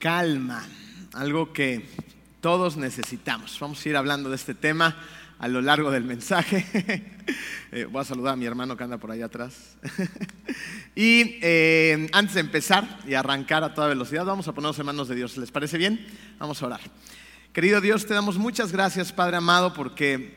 calma, algo que todos necesitamos. Vamos a ir hablando de este tema a lo largo del mensaje. Eh, voy a saludar a mi hermano que anda por ahí atrás. y eh, antes de empezar y arrancar a toda velocidad, vamos a ponernos en manos de Dios. ¿Les parece bien? Vamos a orar. Querido Dios, te damos muchas gracias, Padre amado, porque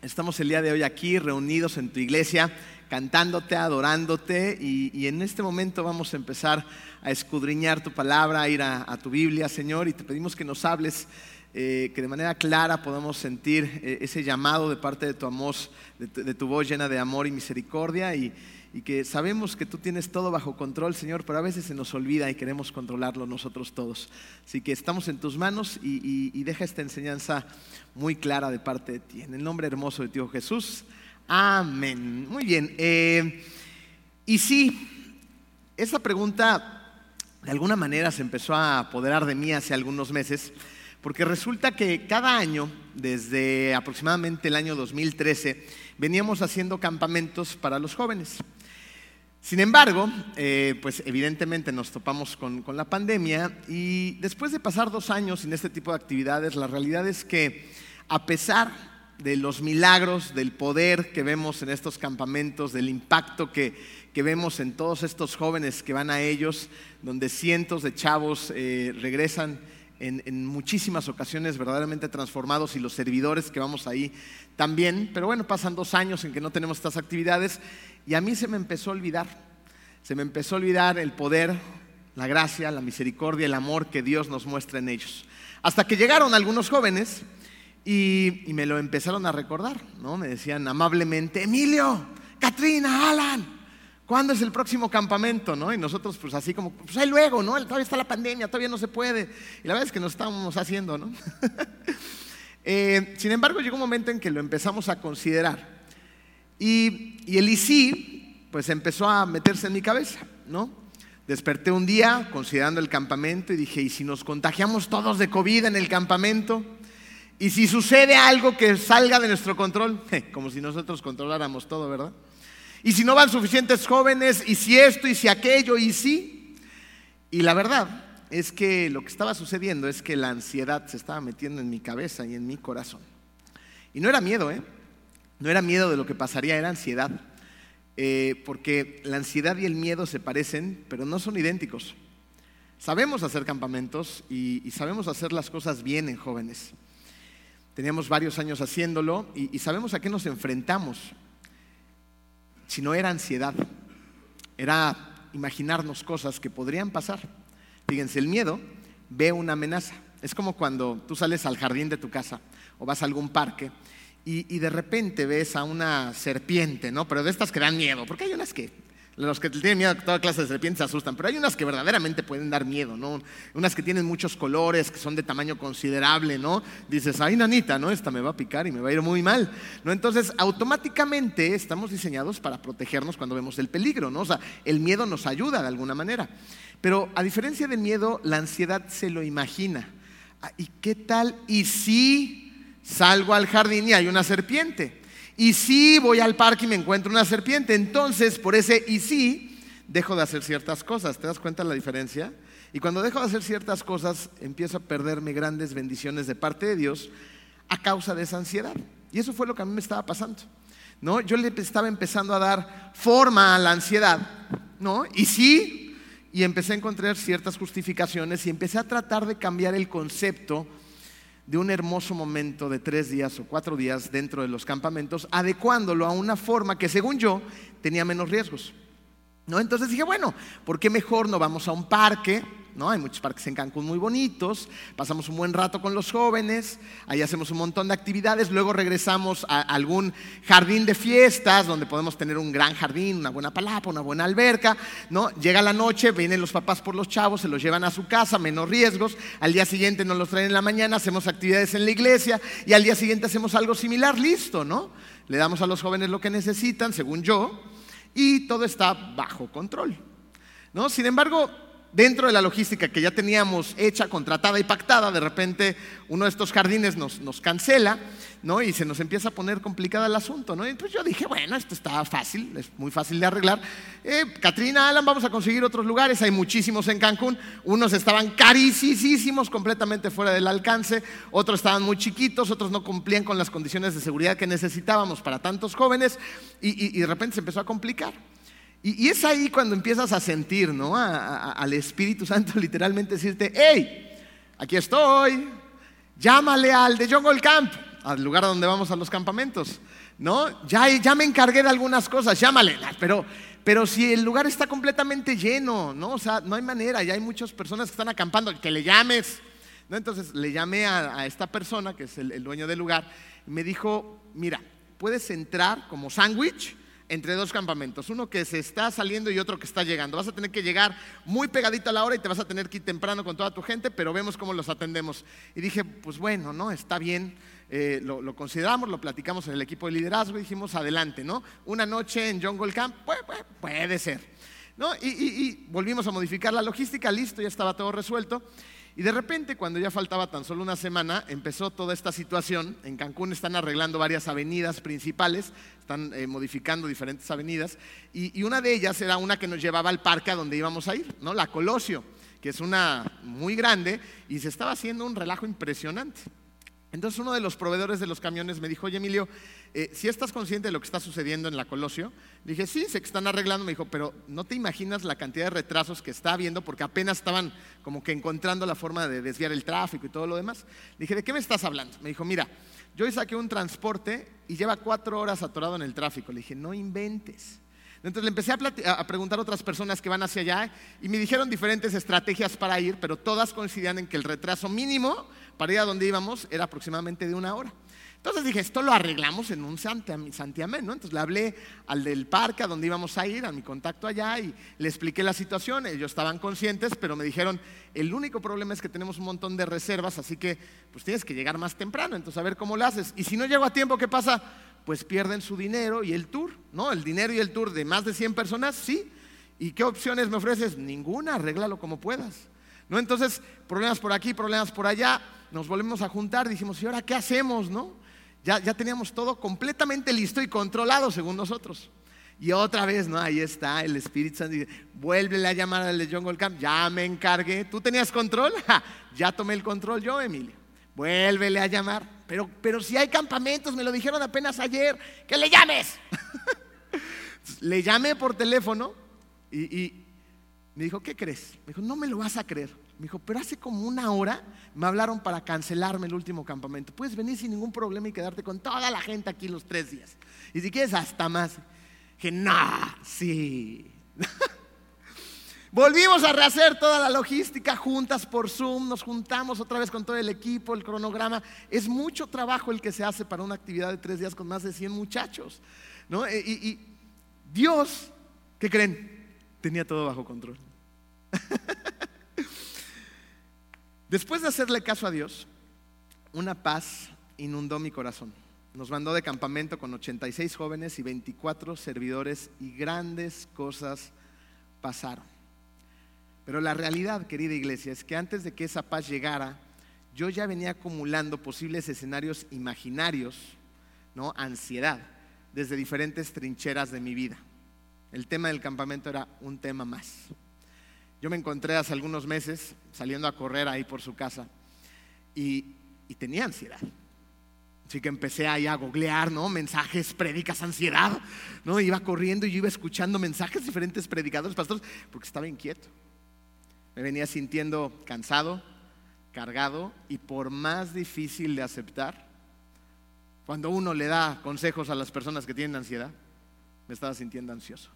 estamos el día de hoy aquí reunidos en tu iglesia cantándote, adorándote y, en este momento vamos a empezar a escudriñar tu palabra, a ir a, tu Biblia, Señor, y te pedimos que nos hables, eh, que de manera clara podamos sentir eh, ese llamado de parte de tu, amor, de tu, voz llena de amor y misericordia y, que sabemos que tú tienes todo bajo control, Señor, pero a veces se nos olvida y queremos controlarlo nosotros todos. Así que estamos en tus manos y, deja esta enseñanza muy clara de parte de ti. En el nombre hermoso de oh Jesús. Amén. Muy bien. Eh, y sí, esa pregunta de alguna manera se empezó a apoderar de mí hace algunos meses, porque resulta que cada año, desde aproximadamente el año 2013, veníamos haciendo campamentos para los jóvenes. Sin embargo, eh, pues evidentemente nos topamos con, con, la pandemia y después de pasar dos años sin este tipo de actividades, la realidad es que a pesar de los milagros, del poder que vemos en estos campamentos, del impacto que, vemos en todos estos jóvenes que van a ellos, donde cientos de chavos eh, regresan en, muchísimas ocasiones verdaderamente transformados y los servidores que vamos ahí también. Pero bueno, pasan dos años en que no tenemos estas actividades y a mí se me empezó a olvidar, se me empezó a olvidar el poder, la gracia, la misericordia, el amor que Dios nos muestra en ellos. Hasta que llegaron algunos jóvenes y, me lo empezaron a recordar, ¿no? Me decían amablemente, Emilio, Katrina, Alan, ¿cuándo es el próximo campamento? ¿no? Y nosotros, pues así como, pues ahí luego, ¿no? Todavía está la pandemia, todavía no se puede. Y la verdad es que nos estábamos haciendo, ¿no? Eh, sin embargo, llegó un momento en que lo empezamos a considerar. Y, y el ICI, pues empezó a meterse en mi cabeza, ¿no? Desperté un día considerando el campamento y dije, ¿y si nos contagiamos todos de COVID en el campamento? Y si sucede algo que salga de nuestro control, como si nosotros controláramos todo, ¿verdad? Y si no van suficientes jóvenes, y si esto, y si aquello, y si. Y la verdad es que lo que estaba sucediendo es que la ansiedad se estaba metiendo en mi cabeza y en mi corazón. Y no era miedo, ¿eh? No era miedo de lo que pasaría, era ansiedad. Eh, porque la ansiedad y el miedo se parecen, pero no son idénticos. Sabemos hacer campamentos y sabemos hacer las cosas bien en jóvenes. Teníamos varios años haciéndolo y, sabemos a qué nos enfrentamos. Si no era ansiedad, era imaginarnos cosas que podrían pasar. Fíjense, el miedo ve una amenaza. Es como cuando tú sales al jardín de tu casa o vas a algún parque y, y, de repente ves a una serpiente, ¿no? Pero de estas que dan miedo, porque hay unas que los que tienen miedo a toda clase de serpientes se asustan, pero hay unas que verdaderamente pueden dar miedo, ¿no? Unas que tienen muchos colores, que son de tamaño considerable, ¿no? Dices, ay, nanita, ¿no? Esta me va a picar y me va a ir muy mal, ¿no? Entonces, automáticamente estamos diseñados para protegernos cuando vemos el peligro, ¿no? O sea, el miedo nos ayuda de alguna manera. Pero a diferencia del miedo, la ansiedad se lo imagina. Ah, ¿Y qué tal? ¿Y si salgo al jardín y hay una serpiente? Y si voy al parque y me encuentro una serpiente, entonces por ese y si dejo de hacer ciertas cosas. ¿Te das cuenta la diferencia? Y cuando dejo de hacer ciertas cosas, empiezo a perderme grandes bendiciones de parte de Dios a causa de esa ansiedad. Y eso fue lo que a mí me estaba pasando. ¿no? Yo le estaba empezando a dar forma a la ansiedad, ¿no? Y sí, y empecé a encontrar ciertas justificaciones y empecé a tratar de cambiar el concepto de un hermoso momento de tres días o cuatro días dentro de los campamentos, adecuándolo a una forma que según yo tenía menos riesgos. ¿No? Entonces dije, bueno, ¿por qué mejor no vamos a un parque? ¿No? Hay muchos parques en Cancún muy bonitos, pasamos un buen rato con los jóvenes, ahí hacemos un montón de actividades, luego regresamos a algún jardín de fiestas donde podemos tener un gran jardín, una buena palapa, una buena alberca, ¿no? Llega la noche, vienen los papás por los chavos, se los llevan a su casa, menos riesgos, al día siguiente nos los traen en la mañana, hacemos actividades en la iglesia y al día siguiente hacemos algo similar, listo, ¿no? Le damos a los jóvenes lo que necesitan, según yo, y todo está bajo control. ¿no? Sin embargo, dentro de la logística que ya teníamos hecha, contratada y pactada, de repente uno de estos jardines nos, cancela, ¿no? Y se nos empieza a poner complicado el asunto, ¿no? Y pues yo dije, bueno, esto está fácil, es muy fácil de arreglar. Eh, Katrina, Alan, vamos a conseguir otros lugares, hay muchísimos en Cancún, unos estaban carísimos, completamente fuera del alcance, otros estaban muy chiquitos, otros no cumplían con las condiciones de seguridad que necesitábamos para tantos jóvenes, y de repente se empezó a complicar. Y, es ahí cuando empiezas a sentir, ¿no? al Espíritu Santo literalmente decirte, hey, aquí estoy, llámale al de Jungle Camp, al lugar donde vamos a los campamentos, ¿no? Ya, ya me encargué de algunas cosas, llámale, pero, pero si el lugar está completamente lleno, ¿no? O sea, no hay manera, ya hay muchas personas que están acampando, que le llames, ¿no? Entonces le llamé a, esta persona, que es el, el dueño del lugar, y me dijo, mira, puedes entrar como sándwich, entre dos campamentos, uno que se está saliendo y otro que está llegando. Vas a tener que llegar muy pegadito a la hora y te vas a tener que ir temprano con toda tu gente, pero vemos cómo los atendemos. Y dije, pues bueno, ¿no? Está bien, eh, lo, consideramos, lo platicamos en el equipo de liderazgo y dijimos, adelante, ¿no? Una noche en Jungle Camp, puede ser. ¿no? y volvimos a modificar la logística, listo, ya estaba todo resuelto. Y de repente, cuando ya faltaba tan solo una semana, empezó toda esta situación. En Cancún están arreglando varias avenidas principales, están eh, modificando diferentes avenidas, y, una de ellas era una que nos llevaba al parque a donde íbamos a ir, ¿no? la Colosio, que es una muy grande, y se estaba haciendo un relajo impresionante. Entonces uno de los proveedores de los camiones me dijo, oye Emilio, eh, si estás consciente de lo que está sucediendo en la Colosio, dije, sí, sé que están arreglando, me dijo, pero no te imaginas la cantidad de retrasos que está habiendo porque apenas estaban como que encontrando la forma de desviar el tráfico y todo lo demás. Le dije, ¿de qué me estás hablando? Me dijo, mira, yo hoy saqué un transporte y lleva cuatro horas atorado en el tráfico. Le dije, no inventes. Entonces le empecé a, preguntar a otras personas que van hacia allá y me dijeron diferentes estrategias para ir, pero todas coincidían en que el retraso mínimo para ir a donde íbamos era aproximadamente de una hora. Entonces dije, esto lo arreglamos en un santiamén, ¿no? Entonces le hablé al del parque a donde íbamos a ir, a mi contacto allá, y le expliqué la situación. Ellos estaban conscientes, pero me dijeron, el único problema es que tenemos un montón de reservas, así que pues tienes que llegar más temprano, entonces a ver cómo lo haces. Y si no llego a tiempo, ¿qué pasa? Pues pierden su dinero y el tour, ¿no? El dinero y el tour de más de 100 personas, sí. ¿Y qué opciones me ofreces? Ninguna, arréglalo como puedas. ¿No? Entonces, problemas por aquí, problemas por allá nos volvemos a juntar, dijimos, ¿y ahora qué hacemos? ¿No? Ya, ya teníamos todo completamente listo y controlado según nosotros. Y otra vez, ¿no? Ahí está el Espíritu Santo. Vuelve a llamar al Camp. Ya me encargué. ¿Tú tenías control? ya tomé el control yo, Emilio. Vuélvele a llamar. Pero, pero si hay campamentos, me lo dijeron apenas ayer. ¡Que le llames! le llamé por teléfono y, y me dijo, ¿qué crees? Me dijo, no me lo vas a creer. Me dijo, pero hace como una hora me hablaron para cancelarme el último campamento. Puedes venir sin ningún problema y quedarte con toda la gente aquí los tres días. Y si quieres, hasta más. Que no, sí. Volvimos a rehacer toda la logística juntas por Zoom, nos juntamos otra vez con todo el equipo, el cronograma. Es mucho trabajo el que se hace para una actividad de tres días con más de 100 muchachos. ¿no? y, y Dios, ¿qué creen? Tenía todo bajo control. Después de hacerle caso a Dios, una paz inundó mi corazón. Nos mandó de campamento con 86 jóvenes y 24 servidores y grandes cosas pasaron. Pero la realidad, querida iglesia, es que antes de que esa paz llegara, yo ya venía acumulando posibles escenarios imaginarios, ¿no? Ansiedad, desde diferentes trincheras de mi vida. El tema del campamento era un tema más. Yo me encontré hace algunos meses saliendo a correr ahí por su casa y, tenía ansiedad. Así que empecé ahí a googlear, ¿no? Mensajes, prédicas, ansiedad, ¿no? Iba corriendo y yo iba escuchando mensajes diferentes predicadores, pastores, porque estaba inquieto. Me venía sintiendo cansado, cargado y por más difícil de aceptar, cuando uno le da consejos a las personas que tienen ansiedad, me estaba sintiendo ansioso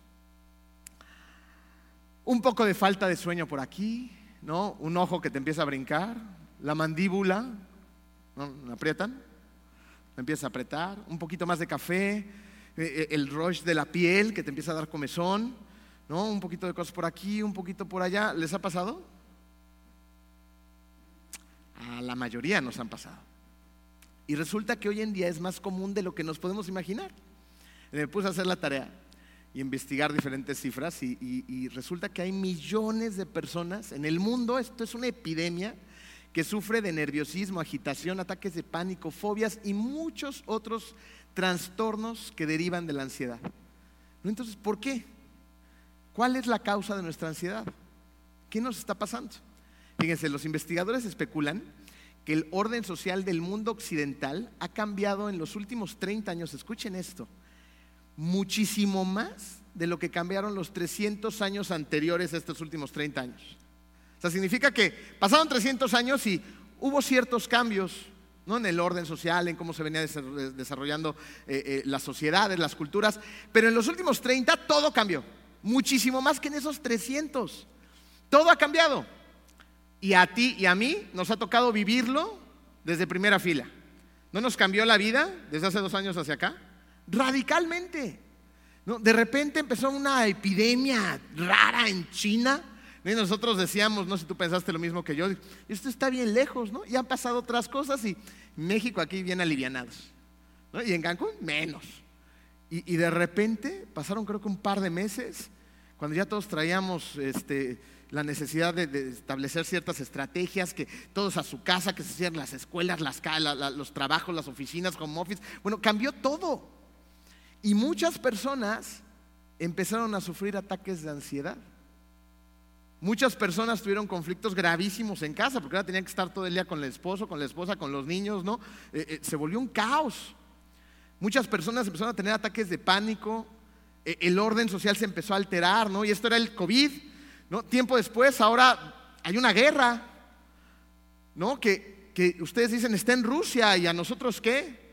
un poco de falta de sueño por aquí, ¿no? Un ojo que te empieza a brincar, la mandíbula, ¿no? ¿Me aprietan? Me empieza a apretar, un poquito más de café, eh, eh, el rush de la piel que te empieza a dar comezón, ¿no? Un poquito de cosas por aquí, un poquito por allá. ¿Les ha pasado? A la mayoría nos han pasado. Y resulta que hoy en día es más común de lo que nos podemos imaginar. Me puse a hacer la tarea y investigar diferentes cifras y, y resulta que hay millones de personas en el mundo, esto es una epidemia, que sufre de nerviosismo, agitación, ataques de pánico, fobias y muchos otros trastornos que derivan de la ansiedad. Entonces, ¿por qué? ¿Cuál es la causa de nuestra ansiedad? ¿Qué nos está pasando? Fíjense, los investigadores especulan que el orden social del mundo occidental ha cambiado en los últimos 30 años, escuchen esto, muchísimo más de lo que cambiaron los 300 años anteriores a estos últimos 30 años sea, significa que pasaron 300 años y hubo ciertos cambios ¿no? en el orden social, en cómo se venía desarrollando eh, eh, las sociedades, las culturas, pero en los últimos 30 todo cambió, muchísimo más que en esos 300. Todo ha cambiado. Y a ti y a mí nos ha tocado vivirlo desde primera fila. ¿No nos cambió la vida desde hace dos años hacia acá? Radicalmente. De repente empezó una epidemia rara en China y nosotros decíamos, no sé si tú pensaste lo mismo que yo, esto está bien lejos, ¿no? Y han pasado otras cosas y México aquí bien alivianados. Y en Cancún menos. Y, de repente pasaron creo que un par de meses, cuando ya todos traíamos este, la necesidad de, establecer ciertas estrategias, que todos a su casa, que se hacían las escuelas, las, los trabajos, las oficinas, home office. Bueno, cambió todo. Y muchas personas empezaron a sufrir ataques de ansiedad. Muchas personas tuvieron conflictos gravísimos en casa, porque ahora tenían que estar todo el día con el esposo, con la esposa, con los niños, ¿no? Eh, eh, se volvió un caos. Muchas personas empezaron a tener ataques de pánico, eh, el orden social se empezó a alterar, ¿no? Y esto era el COVID, ¿no? Tiempo después, ahora hay una guerra, ¿no? Que, que ustedes dicen está en Rusia y a nosotros qué?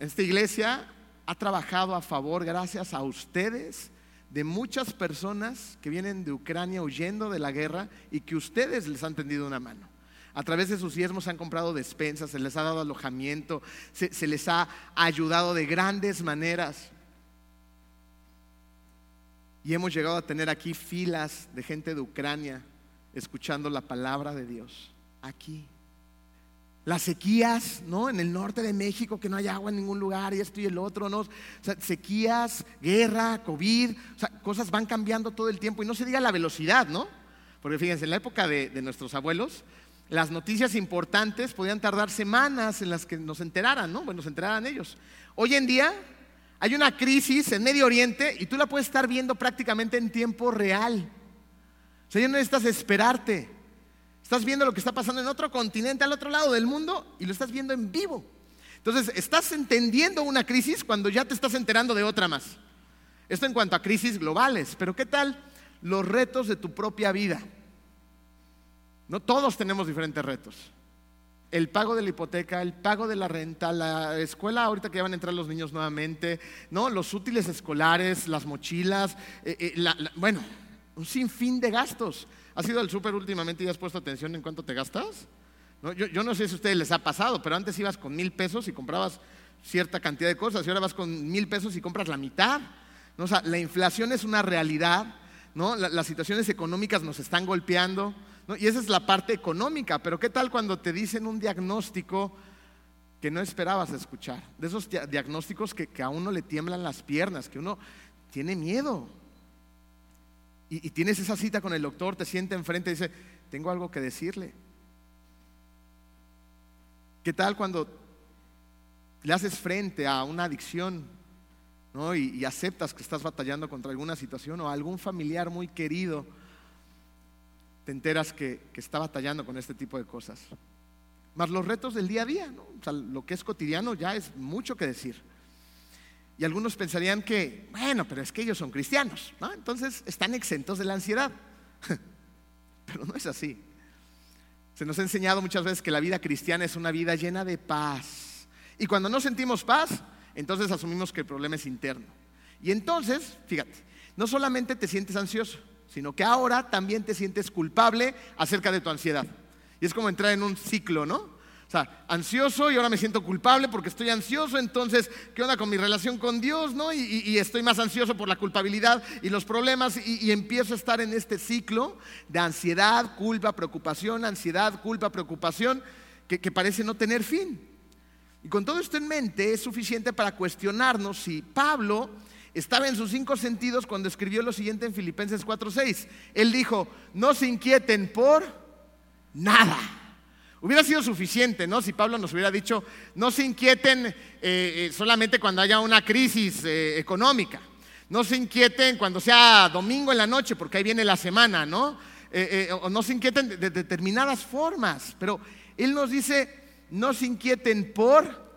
Esta iglesia ha trabajado a favor, gracias a ustedes, de muchas personas que vienen de Ucrania huyendo de la guerra y que ustedes les han tendido una mano. A través de sus diezmos han comprado despensas, se les ha dado alojamiento, se, les ha ayudado de grandes maneras. Y hemos llegado a tener aquí filas de gente de Ucrania escuchando la palabra de Dios. Aquí las sequías, ¿no? En el norte de México, que no hay agua en ningún lugar, y esto y el otro, ¿no? O sea, sequías, guerra, COVID, o sea, cosas van cambiando todo el tiempo. Y no se diga la velocidad, ¿no? Porque fíjense, en la época de, nuestros abuelos, las noticias importantes podían tardar semanas en las que nos enteraran, ¿no? Bueno, nos enteraran ellos. Hoy en día hay una crisis en Medio Oriente y tú la puedes estar viendo prácticamente en tiempo real. O sea, ya no necesitas esperarte. Estás viendo lo que está pasando en otro continente, al otro lado del mundo, y lo estás viendo en vivo. Entonces, estás entendiendo una crisis cuando ya te estás enterando de otra más. Esto en cuanto a crisis globales, pero ¿qué tal los retos de tu propia vida? No todos tenemos diferentes retos. El pago de la hipoteca, el pago de la renta, la escuela ahorita que ya van a entrar los niños nuevamente, ¿no? los útiles escolares, las mochilas, eh, eh, bueno, un sinfín de gastos. ¿Has ido al súper últimamente y has puesto atención en cuánto te gastas? Yo, no sé si a ustedes les ha pasado, pero antes ibas con mil pesos y comprabas cierta cantidad de cosas y ahora vas con mil pesos y compras la mitad. O sea, la inflación es una realidad, ¿no? las situaciones económicas nos están golpeando y esa es la parte económica, pero ¿qué tal cuando te dicen un diagnóstico que no esperabas escuchar? De esos diagnósticos que, que a uno le tiemblan las piernas, que uno tiene miedo y, tienes esa cita con el doctor, te siente enfrente y dice, tengo algo que decirle. ¿Qué tal cuando le haces frente a una adicción y, aceptas que estás batallando contra alguna situación o algún familiar muy querido, te enteras que, está batallando con este tipo de cosas? Más los retos del día a día, lo que es cotidiano ya es mucho que decir. Y algunos pensarían que, bueno, pero es que ellos son cristianos, ¿no? Entonces están exentos de la ansiedad. pero no es así. Se nos ha enseñado muchas veces que la vida cristiana es una vida llena de paz. Y cuando no sentimos paz, entonces asumimos que el problema es interno. Y entonces, fíjate, no solamente te sientes ansioso, sino que ahora también te sientes culpable acerca de tu ansiedad. Y es como entrar en un ciclo, ¿no? O sea, ansioso y ahora me siento culpable porque estoy ansioso, entonces, ¿qué onda con mi relación con Dios? ¿no? Y, estoy más ansioso por la culpabilidad y los problemas y, empiezo a estar en este ciclo de ansiedad, culpa, preocupación, ansiedad, culpa, preocupación, que, que parece no tener fin. Y con todo esto en mente es suficiente para cuestionarnos si Pablo estaba en sus cinco sentidos cuando escribió lo siguiente en Filipenses 4:6. Él dijo, no se inquieten por nada. Hubiera sido suficiente, ¿no? Si Pablo nos hubiera dicho, no se inquieten eh, eh, solamente cuando haya una crisis eh, económica. No se inquieten cuando sea domingo en la noche, porque ahí viene la semana, ¿no? o no se inquieten de, determinadas formas. Pero Él nos dice, no se inquieten por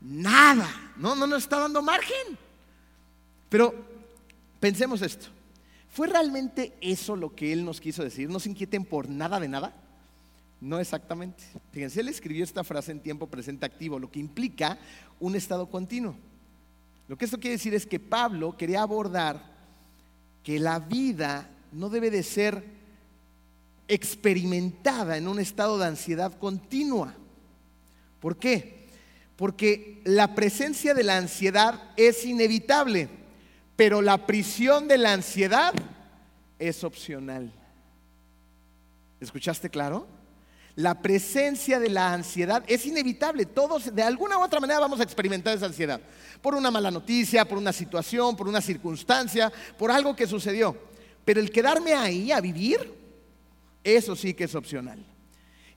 nada. No, no nos está dando margen. Pero pensemos esto. ¿Fue realmente eso lo que Él nos quiso decir? ¿No se inquieten por nada de nada? No exactamente. Fíjense, Él escribió esta frase en tiempo presente activo, lo que implica un estado continuo. Lo que esto quiere decir es que Pablo quería abordar que la vida no debe de ser experimentada en un estado de ansiedad continua. ¿Por qué? Porque la presencia de la ansiedad es inevitable, pero la prisión de la ansiedad es opcional. ¿Escuchaste claro? La presencia de la ansiedad es inevitable. Todos de alguna u otra manera vamos a experimentar esa ansiedad. Por una mala noticia, por una situación, por una circunstancia, por algo que sucedió. Pero el quedarme ahí a vivir, eso sí que es opcional.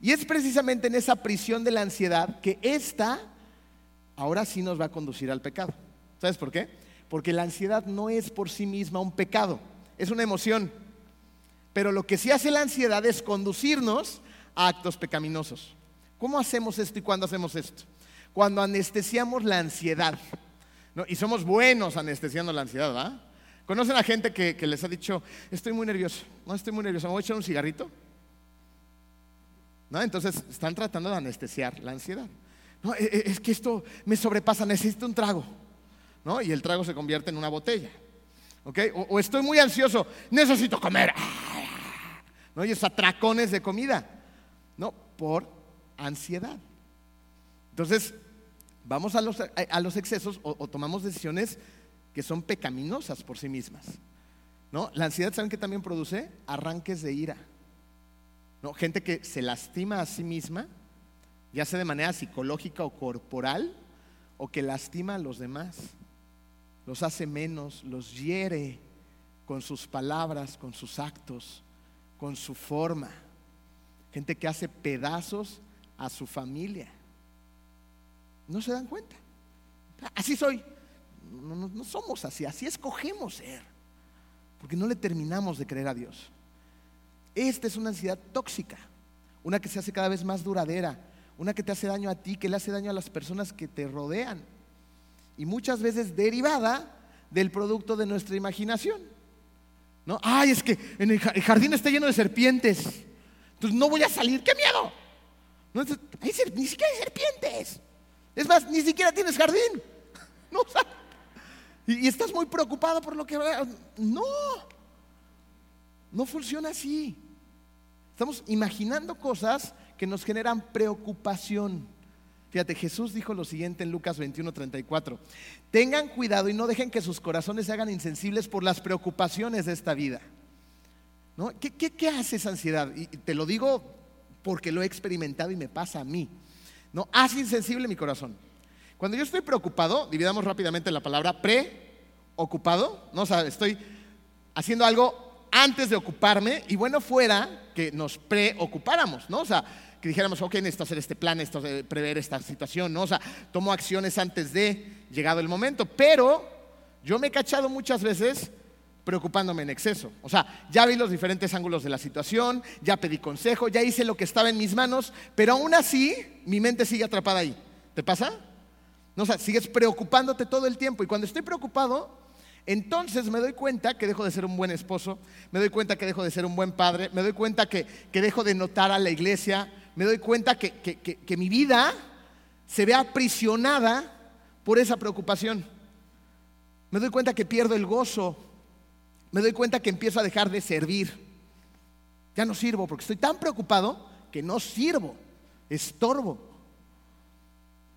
Y es precisamente en esa prisión de la ansiedad que esta ahora sí nos va a conducir al pecado. ¿Sabes por qué? Porque la ansiedad no es por sí misma un pecado, es una emoción. Pero lo que sí hace la ansiedad es conducirnos actos pecaminosos. ¿Cómo hacemos esto y cuándo hacemos esto? Cuando anestesiamos la ansiedad. Y somos buenos anestesiando la ansiedad, ¿verdad? ¿Conocen a gente que, les ha dicho, estoy muy nervioso, no estoy muy nervioso, ¿me voy a echar un cigarrito? Entonces están tratando de anestesiar la ansiedad. No, e, e, es que esto me sobrepasa, necesito un trago. ¿no? Y el trago se convierte en una botella. O, estoy muy ansioso, necesito comer. ¿No? Y es atracones de comida. No, por ansiedad. Entonces, vamos a los, a los excesos o, tomamos decisiones que son pecaminosas por sí mismas. ¿No? La ansiedad, ¿saben qué también produce? Arranques de ira. ¿no? Gente que se lastima a sí misma, ya sea de manera psicológica o corporal, o que lastima a los demás, los hace menos, los hiere con sus palabras, con sus actos, con su forma. Gente que hace pedazos a su familia. No se dan cuenta. Así soy. No, somos así, así escogemos ser. Porque no le terminamos de creer a Dios. Esta es una ansiedad tóxica, una que se hace cada vez más duradera, una que te hace daño a ti, que le hace daño a las personas que te rodean. Y muchas veces derivada del producto de nuestra imaginación. ¿No? Ay, es que en el jardín está lleno de serpientes. Entonces no voy a salir, ¡qué miedo! No, ni siquiera hay serpientes. Es más, ni siquiera tienes jardín. No, y, estás muy preocupado por lo que... No, no funciona así. Estamos imaginando cosas que nos generan preocupación. Fíjate, Jesús dijo lo siguiente en Lucas 21, 34. Tengan cuidado y no dejen que sus corazones se hagan insensibles por las preocupaciones de esta vida. ¿No? ¿Qué, qué, hace esa ansiedad? Y te lo digo porque lo he experimentado y me pasa a mí. ¿No? Hace insensible mi corazón. Cuando yo estoy preocupado, dividamos rápidamente la palabra preocupado, ¿no? O sea, estoy haciendo algo antes de ocuparme y bueno fuera que nos preocupáramos, ¿no? O sea, que dijéramos, ok, necesito hacer este plan, necesito prever esta situación, ¿no? O sea, tomo acciones antes de llegado el momento, pero yo me he cachado muchas veces preocupándome en exceso. O sea, ya vi los diferentes ángulos de la situación, ya pedí consejo, ya hice lo que estaba en mis manos, pero aún así mi mente sigue atrapada ahí. ¿Te pasa? No, o sea, sigues preocupándote todo el tiempo y cuando estoy preocupado, entonces me doy cuenta que dejo de ser un buen esposo, me doy cuenta que dejo de ser un buen padre, me doy cuenta que, dejo de notar a la iglesia, me doy cuenta que, que mi vida se ve aprisionada por esa preocupación. Me doy cuenta que pierdo el gozo, me doy cuenta que empiezo a dejar de servir. Ya no sirvo porque estoy tan preocupado que no sirvo, estorbo,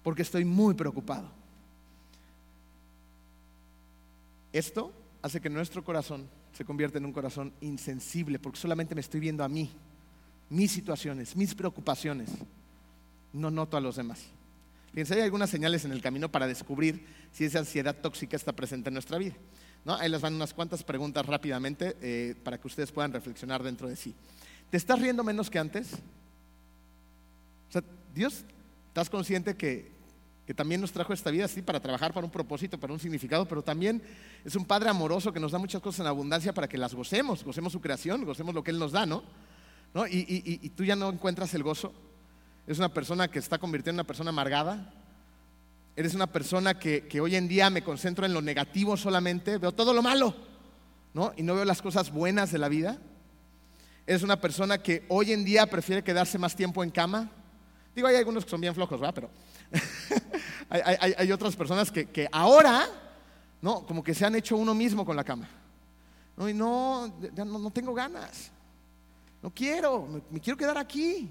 porque estoy muy preocupado. Esto hace que nuestro corazón se convierta en un corazón insensible, porque solamente me estoy viendo a mí, mis situaciones, mis preocupaciones. No noto a los demás. Fíjense, hay algunas señales en el camino para descubrir si esa ansiedad tóxica está presente en nuestra vida. ¿No? Ahí les van unas cuantas preguntas rápidamente eh, para que ustedes puedan reflexionar dentro de sí. ¿Te estás riendo menos que antes? O sea, Dios, ¿estás consciente que, que también nos trajo esta vida así para trabajar para un propósito, para un significado, pero también es un Padre amoroso que nos da muchas cosas en abundancia para que las gocemos, gocemos su creación, gocemos lo que Él nos da, ¿no? Y- y tú ya no encuentras el gozo. Es una persona que está convirtiendo en una persona amargada. Eres una persona que, que hoy en día me concentro en lo negativo solamente, veo todo lo malo, ¿no? Y no veo las cosas buenas de la vida. Eres una persona que hoy en día prefiere quedarse más tiempo en cama. Digo, hay algunos que son bien flojos, ¿verdad? Pero hay, hay- hay otras personas que, que ahora, ¿no? Como que se han hecho uno mismo con la cama. ¿no? Y no, ya no, no tengo ganas. No quiero, me, me quiero quedar aquí.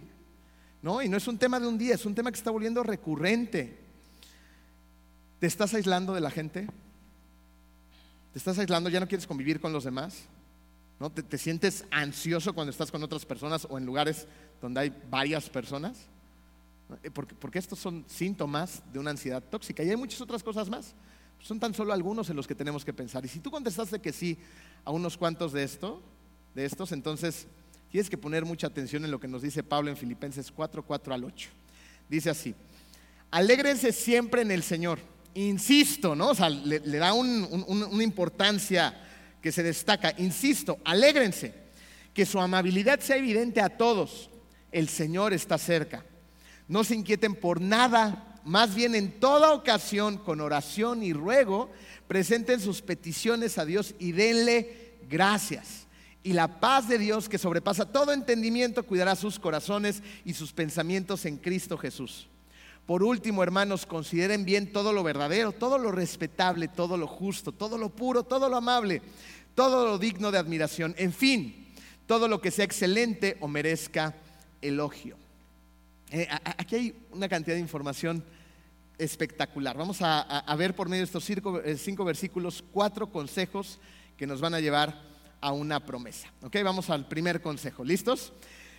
¿no? Y no es un tema de un día, es un tema que está volviendo recurrente. ¿Te estás aislando de la gente? ¿Te estás aislando? ¿Ya no quieres convivir con los demás? ¿No? ¿Te, te sientes ansioso cuando estás con otras personas o en lugares donde hay varias personas? Eh, Porque, porque estos son síntomas de una ansiedad tóxica y hay muchas otras cosas más. Son tan solo algunos en los que tenemos que pensar. Y si tú contestaste que sí a unos cuantos de, esto, de estos, entonces tienes que poner mucha atención en lo que nos dice Pablo en Filipenses 4, 4 al 8. Dice así, alégrense siempre en el Señor. Insisto, ¿no? O sea, le, da un- una importancia que se destaca. Insisto, alégrense, que su amabilidad sea evidente a todos. El Señor está cerca. No se inquieten por nada, más bien en toda ocasión, con oración y ruego, presenten sus peticiones a Dios y denle gracias. Y la paz de Dios, que sobrepasa todo entendimiento, cuidará sus corazones y sus pensamientos en Cristo Jesús. Por último, hermanos, consideren bien todo lo verdadero, todo lo respetable, todo lo justo, todo lo puro, todo lo amable, todo lo digno de admiración, en fin, todo lo que sea excelente o merezca elogio. Eh, aquí hay una cantidad de información espectacular. Vamos a, ver por medio de estos cinco, eh, cinco versículos cuatro consejos que nos van a llevar a una promesa. ¿Ok? Vamos al primer consejo. ¿Listos?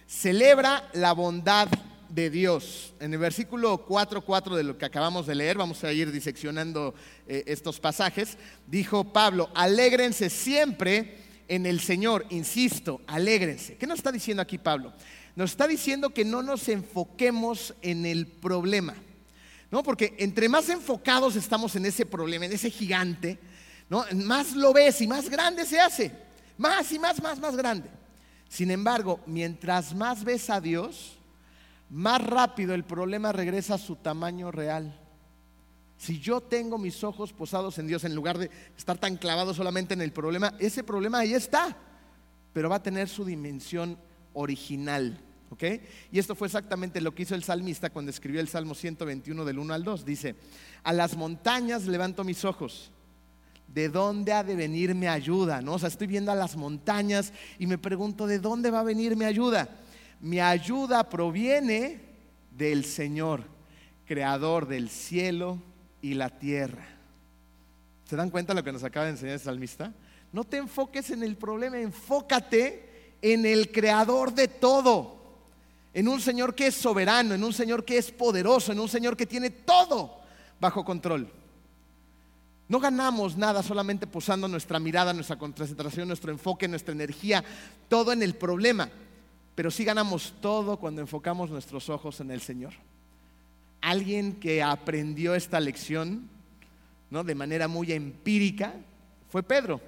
Celebra la bondad de Dios. En el versículo 4.4 de lo que acabamos de leer, vamos a ir diseccionando eh, estos pasajes, dijo Pablo, alégrense siempre en el Señor, insisto, alégrense. ¿Qué nos está diciendo aquí Pablo? Nos está diciendo que no nos enfoquemos en el problema. ¿no? Porque entre más enfocados estamos en ese problema, en ese gigante, ¿no? Más lo ves y más grande se hace. Más y más, más, más grande. Sin embargo, mientras más ves a Dios, más rápido el problema regresa a su tamaño real. Si yo tengo mis ojos posados en Dios en lugar de estar tan clavado solamente en el problema, ese problema ahí está, pero va a tener su dimensión original. ¿ok? Y esto fue exactamente lo que hizo el salmista cuando escribió el Salmo 121 del 1 al 2. Dice, a las montañas levanto mis ojos. ¿De dónde ha de venir mi ayuda? ¿No? O sea, estoy viendo a las montañas y me pregunto, ¿de dónde va a venir mi ayuda? Mi ayuda proviene del Señor, creador del cielo y la tierra. ¿Se dan cuenta lo que nos acaba de enseñar el salmista? No te enfoques en el problema, enfócate en el creador de todo, en un Señor que es soberano, en un Señor que es poderoso, en un Señor que tiene todo bajo control. No ganamos nada solamente posando nuestra mirada, nuestra concentración, nuestro enfoque, nuestra energía, todo en el problema, pero sí ganamos todo cuando enfocamos nuestros ojos en el Señor. Alguien que aprendió esta lección ¿no? de manera muy empírica fue Pedro.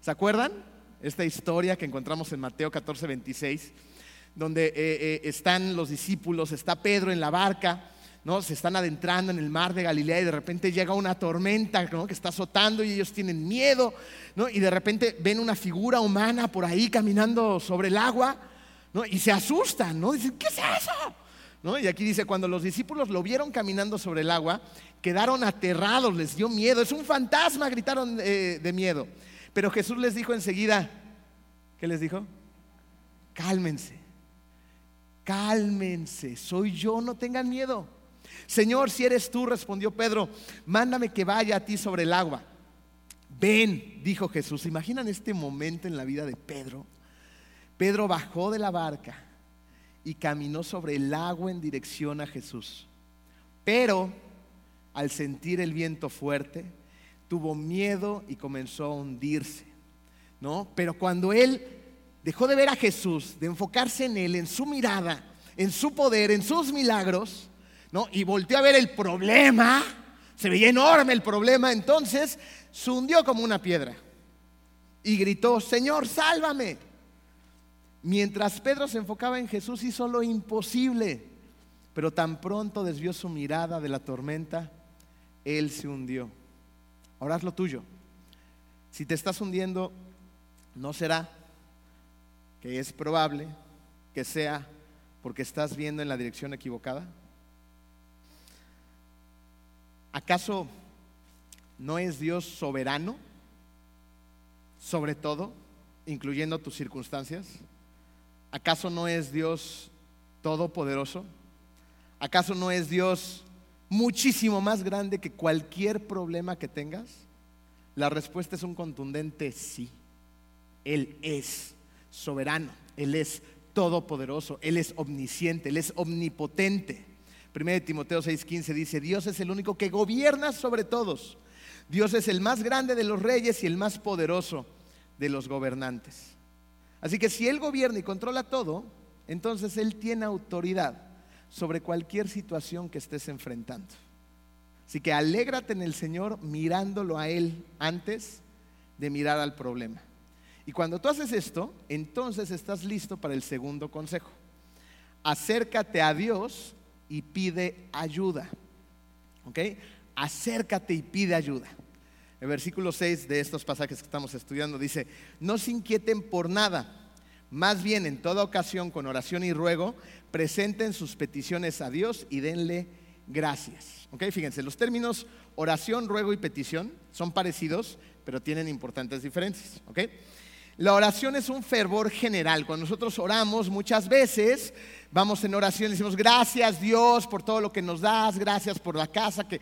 ¿Se acuerdan? Esta historia que encontramos en Mateo 14, 26, donde eh, eh, están los discípulos, está Pedro en la barca, ¿no? se están adentrando en el mar de Galilea y de repente llega una tormenta ¿no? que está azotando y ellos tienen miedo, ¿no? y de repente ven una figura humana por ahí caminando sobre el agua y se asustan, ¿no? dicen, ¿qué es eso? Y aquí dice, cuando los discípulos lo vieron caminando sobre el agua, quedaron aterrados, les dio miedo, es un fantasma, gritaron eh, de miedo. Pero Jesús les dijo enseguida, ¿qué les dijo? Cálmense, cálmense, soy yo, no tengan miedo. Señor, si eres tú, respondió Pedro, mándame que vaya a ti sobre el agua. Ven, dijo Jesús. ¿Se imaginan este momento en la vida de Pedro? Pedro bajó de la barca y caminó sobre el agua en dirección a Jesús. Pero al sentir el viento fuerte, tuvo miedo y comenzó a hundirse, ¿no? Pero cuando él dejó de ver a Jesús, de enfocarse en él, en su mirada, en su poder, en sus milagros, ¿no? Y volteó a ver el problema, se veía enorme el problema, entonces se hundió como una piedra y gritó, Señor, sálvame. Mientras Pedro se enfocaba en Jesús hizo lo imposible, pero tan pronto desvió su mirada de la tormenta, él se hundió. Ahora haz lo tuyo. Si te estás hundiendo, ¿no será que es probable que sea porque estás viendo en la dirección equivocada? ¿Acaso no es Dios soberano sobre todo, incluyendo tus circunstancias? ¿Acaso no es Dios todopoderoso? ¿Acaso no es Dios muchísimo más grande que cualquier problema que tengas? La respuesta es un contundente sí. Él es soberano, Él es todopoderoso, Él es omnisciente, Él es omnipotente. 1 Timoteo 6:15 dice, Dios es el único que gobierna sobre todos. Dios es el más grande de los reyes y el más poderoso de los gobernantes. Así que si Él gobierna y controla todo, entonces Él tiene autoridad sobre cualquier situación que estés enfrentando. Así que alégrate en el Señor mirándolo a Él antes de mirar al problema. Y cuando tú haces esto, entonces estás listo para el segundo consejo. Acércate a Dios y pide ayuda. ¿Ok? Acércate y pide ayuda. El versículo 6 de estos pasajes que estamos estudiando dice, no se inquieten por nada, más bien en toda ocasión con oración y ruego, presenten sus peticiones a Dios y denle gracias. ¿Ok? Fíjense, los términos oración, ruego y petición son parecidos, pero tienen importantes diferencias. ¿Ok? La oración es un fervor general. Cuando nosotros oramos muchas veces, vamos en oración y decimos, gracias Dios por todo lo que nos das, gracias por la casa que,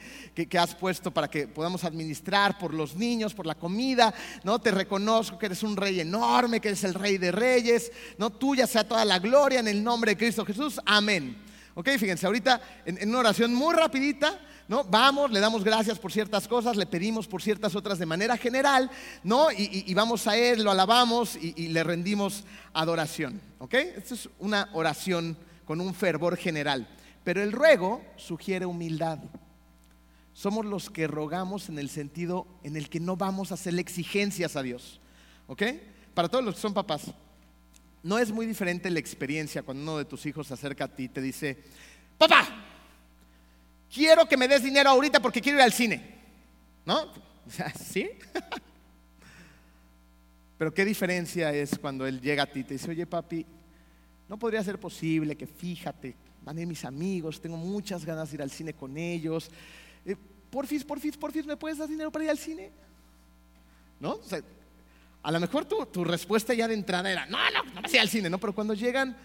has puesto para que podamos administrar, por los niños, por la comida, ¿no? Te reconozco que eres un rey enorme, que eres el rey de reyes, ¿no? Tuya sea toda la gloria en el nombre de Cristo Jesús. Amén. Ok, fíjense, ahorita en una oración muy rapidita, ¿no? Vamos, le damos gracias por ciertas cosas, le pedimos por ciertas otras de manera general, ¿no? Y, vamos a Él, lo alabamos y, le rendimos adoración, ¿ok? Esta es una oración con un fervor general. Pero el ruego sugiere humildad. Somos los que rogamos en el sentido en el que no vamos a hacerle exigencias a Dios, ¿ok? Para todos los que son papás, no es muy diferente la experiencia cuando uno de tus hijos se acerca a ti y te dice, papá, quiero que me des dinero ahorita porque quiero ir al cine. ¿No? ¿sí? Pero qué diferencia es cuando él llega a ti y te dice, oye papi, no podría ser posible que fíjate, van a mis amigos, tengo muchas ganas de ir al cine con ellos. Eh, porfis, porfis, porfis, ¿me puedes dar dinero para ir al cine? ¿No? O sea, a lo mejor tu, respuesta ya de entrada era, no, no, no me al cine, ¿no? Pero cuando llegan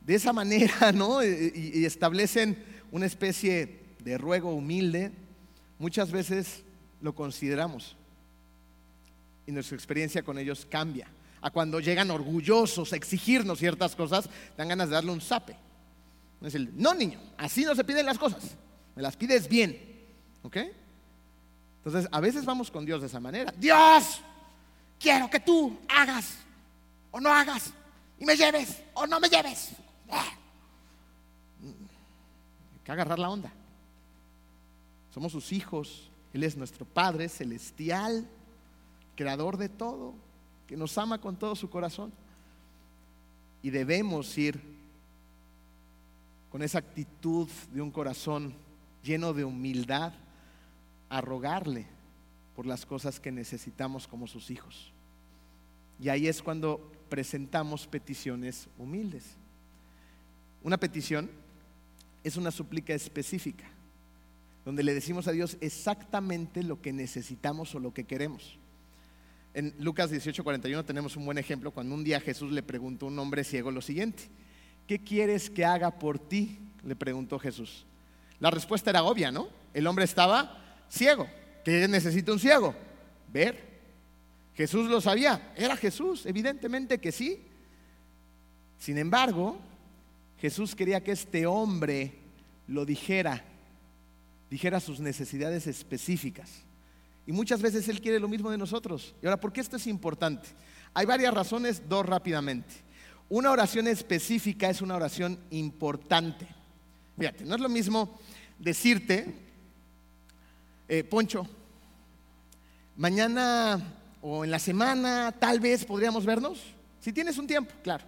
de esa manera, ¿no? y establecen una especie de ruego humilde, muchas veces lo consideramos y nuestra experiencia con ellos cambia. A cuando llegan orgullosos a exigirnos ciertas cosas, dan ganas de darle un zape. no niño, así no se piden las cosas, me las pides bien. ¿Ok? Entonces, a veces vamos con Dios de esa manera. Dios, quiero que tú hagas o no hagas y me lleves o no me lleves. Hay que agarrar la onda. Somos sus hijos. Él es nuestro Padre celestial, creador de todo, que nos ama con todo su corazón. Y debemos ir con esa actitud de un corazón lleno de humildad a rogarle por las cosas que necesitamos como sus hijos. Y ahí es cuando presentamos peticiones humildes. Una petición es una súplica específica donde le decimos a Dios exactamente lo que necesitamos o lo que queremos. En Lucas 18:41 tenemos un buen ejemplo cuando un día Jesús le preguntó a un hombre ciego lo siguiente, ¿qué quieres que haga por ti? le preguntó Jesús. La respuesta era obvia, ¿no? El hombre estaba ciego. ¿Qué necesita un ciego? Ver. Jesús lo sabía, era Jesús, evidentemente que sí. Sin embargo, Jesús quería que este hombre lo dijera dijera sus necesidades específicas. Y muchas veces Él quiere lo mismo de nosotros. Y ahora, ¿por qué esto es importante? Hay varias razones, dos rápidamente. Una oración específica es una oración importante. Fíjate, no es lo mismo decirte, eh, Poncho, mañana o en la semana tal vez podríamos vernos. Si tienes un tiempo, claro.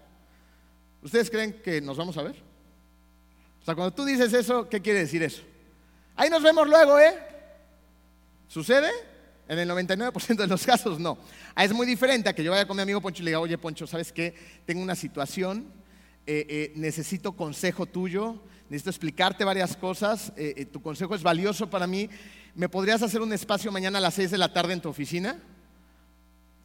¿Ustedes creen que nos vamos a ver? O sea, cuando tú dices eso, ¿qué quiere decir eso? Ahí nos vemos luego, ¿eh? ¿Sucede? En el 99% de los casos no. Ah, es muy diferente a que yo vaya con mi amigo Poncho y le diga, oye Poncho, ¿sabes qué? Tengo una situación, eh, eh, necesito consejo tuyo, necesito explicarte varias cosas, eh, tu consejo es valioso para mí. ¿Me podrías hacer un espacio mañana a las 6 de la tarde en tu oficina?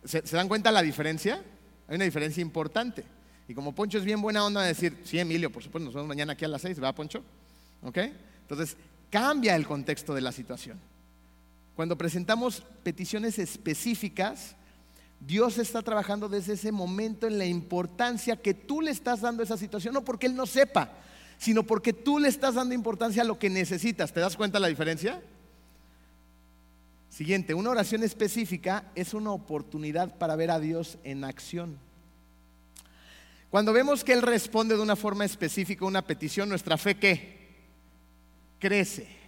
¿Se, dan cuenta la diferencia? Hay una diferencia importante. Y como Poncho es bien buena onda de decir, sí, Emilio, por supuesto, nos vemos mañana aquí a las 6, ¿verdad, Poncho? ¿Ok? Entonces, cambia el contexto de la situación. Cuando presentamos peticiones específicas, Dios está trabajando desde ese momento en la importancia que tú le estás dando a esa situación, no porque Él no sepa, sino porque tú le estás dando importancia a lo que necesitas. ¿Te das cuenta la diferencia? Siguiente, una oración específica es una oportunidad para ver a Dios en acción. Cuando vemos que Él responde de una forma específica a una petición, nuestra fe qué? Crece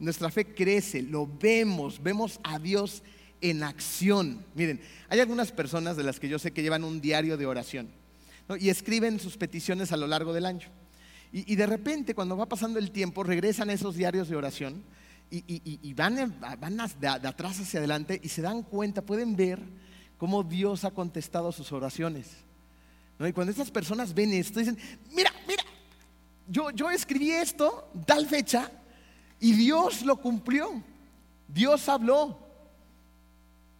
nuestra fe crece, lo vemos, vemos a Dios en acción. Miren, hay algunas personas de las que yo sé que llevan un diario de oración y escriben sus peticiones a lo largo del año. Y, de repente, cuando va pasando el tiempo, regresan esos diarios de oración y, van, van de, atrás hacia adelante y se dan cuenta, pueden ver cómo Dios ha contestado sus oraciones. Y cuando estas personas ven esto, dicen, mira, mira, yo, yo escribí esto, tal fecha, y Dios lo cumplió. Dios habló.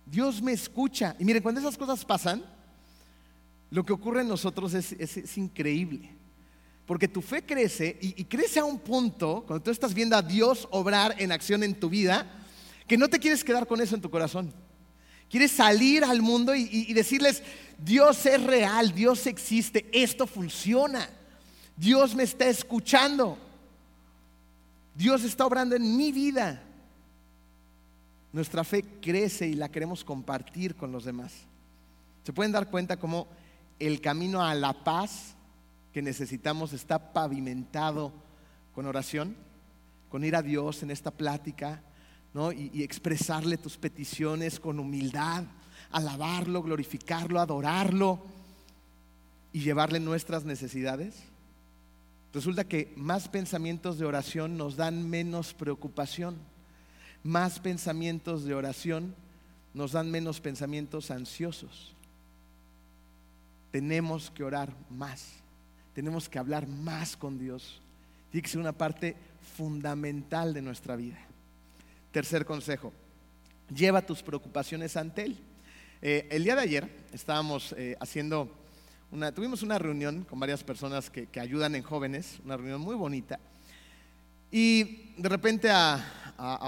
Dios me escucha. Y miren, cuando esas cosas pasan, lo que ocurre en nosotros es, increíble. Porque tu fe crece y, crece a un punto, cuando tú estás viendo a Dios obrar en acción en tu vida, que no te quieres quedar con eso en tu corazón. Quieres salir al mundo y decirles, Dios es real, Dios existe, esto funciona, Dios me está escuchando. Dios está obrando en mi vida. Nuestra fe crece y la queremos compartir con los demás. ¿Se pueden dar cuenta cómo el camino a la paz que necesitamos está pavimentado con oración? Con ir a Dios en esta plática ¿no? y, y expresarle tus peticiones con humildad, alabarlo, glorificarlo, adorarlo y llevarle nuestras necesidades. Resulta que más pensamientos de oración nos dan menos preocupación. Más pensamientos de oración nos dan menos pensamientos ansiosos. Tenemos que orar más. Tenemos que hablar más con Dios. Tiene que ser una parte fundamental de nuestra vida. Tercer consejo, lleva tus preocupaciones ante Él. Eh, el día de ayer estábamos eh, haciendo tuvimos una reunión con varias personas que, ayudan en jóvenes, una reunión muy bonita. Y de repente a,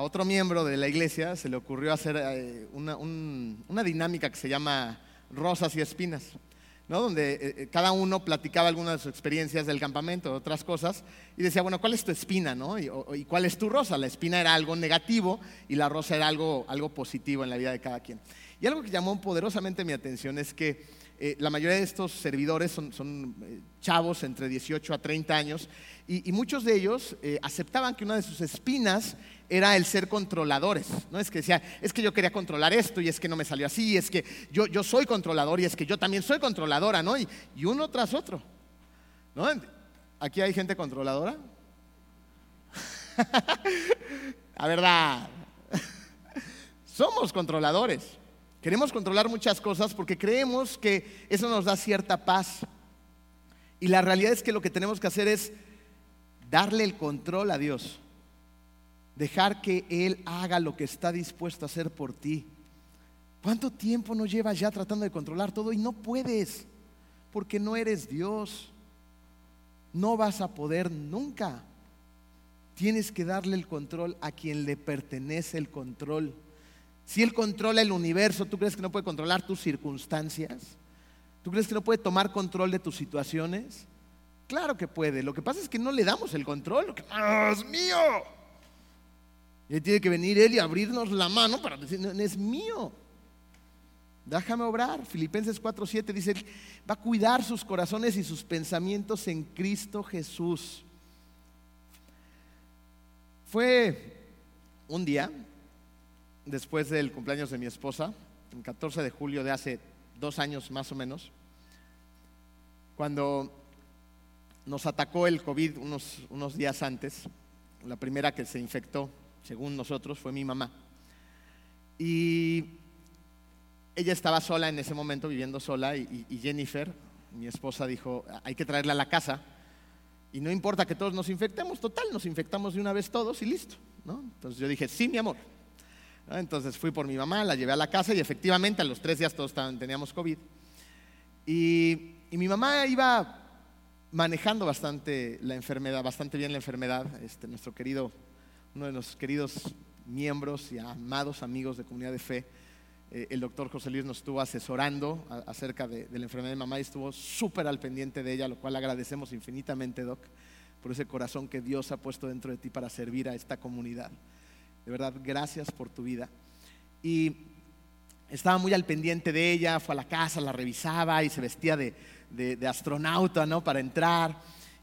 otro miembro de la iglesia se le ocurrió hacer eh, una, dinámica que se llama rosas y espinas, ¿no? donde eh, eh, cada uno platicaba algunas de sus experiencias del campamento, otras cosas, y decía, bueno, ¿cuál es tu espina? No? Y, y, cuál es tu rosa? La espina era algo negativo y la rosa era algo, algo positivo en la vida de cada quien. Y algo que llamó poderosamente mi atención es que eh, la mayoría de estos servidores son, eh, chavos entre 18 a 30 años y, muchos de ellos eh, aceptaban que una de sus espinas era el ser controladores. No es que decía, es que yo quería controlar esto y es que no me salió así, es que yo, yo soy controlador y es que yo también soy controladora, ¿no? Y, y uno tras otro. ¿no? Aquí hay gente controladora. La verdad, somos controladores. Queremos controlar muchas cosas porque creemos que eso nos da cierta paz. Y la realidad es que lo que tenemos que hacer es darle el control a Dios. Dejar que Él haga lo que está dispuesto a hacer por ti. ¿Cuánto tiempo nos llevas ya tratando de controlar todo y no puedes? Porque no eres Dios. No vas a poder nunca. Tienes que darle el control a quien le pertenece el control. Si Él controla el universo, ¿tú crees que no puede controlar tus circunstancias? ¿Tú crees que no puede tomar control de tus situaciones? Claro que puede. Lo que pasa es que no le damos el control. ¡Dios mío! Y tiene que venir Él y abrirnos la mano para decir, no, es mío. Déjame obrar. Filipenses 4:7 dice, va a cuidar sus corazones y sus pensamientos en Cristo Jesús. Fue un día, después del cumpleaños de mi esposa, el 14 de julio de hace dos años más o menos, cuando nos atacó el COVID unos, unos días antes, la primera que se infectó, según nosotros, fue mi mamá. Y ella estaba sola en ese momento, viviendo sola, y, Jennifer, mi esposa, dijo, hay que traerla a la casa y no importa que todos nos infectemos, total, nos infectamos de una vez todos y listo. ¿no? Entonces yo dije, sí, mi amor. Entonces fui por mi mamá, la llevé a la casa y efectivamente a los tres días todos teníamos COVID. Y, mi mamá iba manejando bastante la enfermedad, bastante bien la enfermedad. Este, nuestro querido, uno de nuestros queridos miembros y amados amigos de Comunidad de Fe, eh, el doctor José Luis nos estuvo asesorando acerca de, la enfermedad de mamá y estuvo súper al pendiente de ella, lo cual agradecemos infinitamente, Doc, por ese corazón que Dios ha puesto dentro de ti para servir a esta comunidad. De verdad, gracias por tu vida. Y estaba muy al pendiente de ella, fue a la casa, la revisaba y se vestía de, astronauta, ¿no? Para entrar.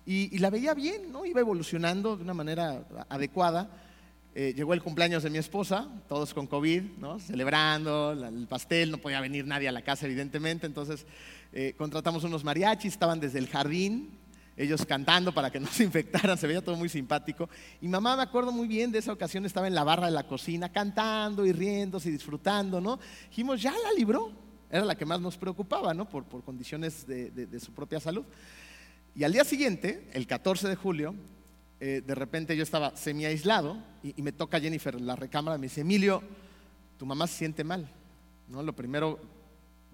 Y, y, la veía bien, ¿no? Iba evolucionando de una manera adecuada eh, llegó el cumpleaños de mi esposa, todos con COVID, ¿no? celebrando el pastel, no podía venir nadie a la casa evidentemente, entonces eh, contratamos unos mariachis, estaban desde el jardín, ellos cantando para que no se infectaran, se veía todo muy simpático. Y mamá, me acuerdo muy bien de esa ocasión, estaba en la barra de la cocina cantando y riéndose y disfrutando, ¿no? Dijimos, ya la libró, era la que más nos preocupaba, ¿no? Por, por condiciones de, de su propia salud. Y al día siguiente, el 14 de julio, eh, de repente yo estaba semi aislado y, me toca Jennifer la recámara me dice, Emilio, tu mamá se siente mal. ¿No? Lo primero,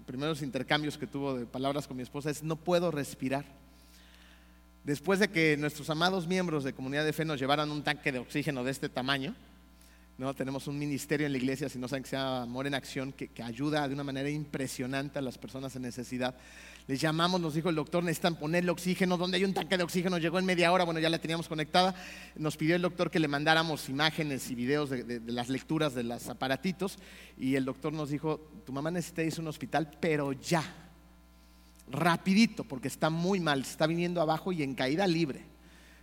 primeros intercambios que tuvo de palabras con mi esposa es, no puedo respirar. Después de que nuestros amados miembros de Comunidad de Fe nos llevaran un tanque de oxígeno de este tamaño, ¿no? tenemos un ministerio en la iglesia, si no saben que se llama Amor en Acción, que, ayuda de una manera impresionante a las personas en necesidad. Les llamamos, nos dijo el doctor, necesitan ponerle oxígeno. ¿Dónde hay un tanque de oxígeno? Llegó en media hora, bueno, ya la teníamos conectada. Nos pidió el doctor que le mandáramos imágenes y videos de, las lecturas de los aparatitos. Y el doctor nos dijo, tu mamá necesita irse a un hospital, pero ya. Rapidito, porque está muy mal, está viniendo abajo y en caída libre.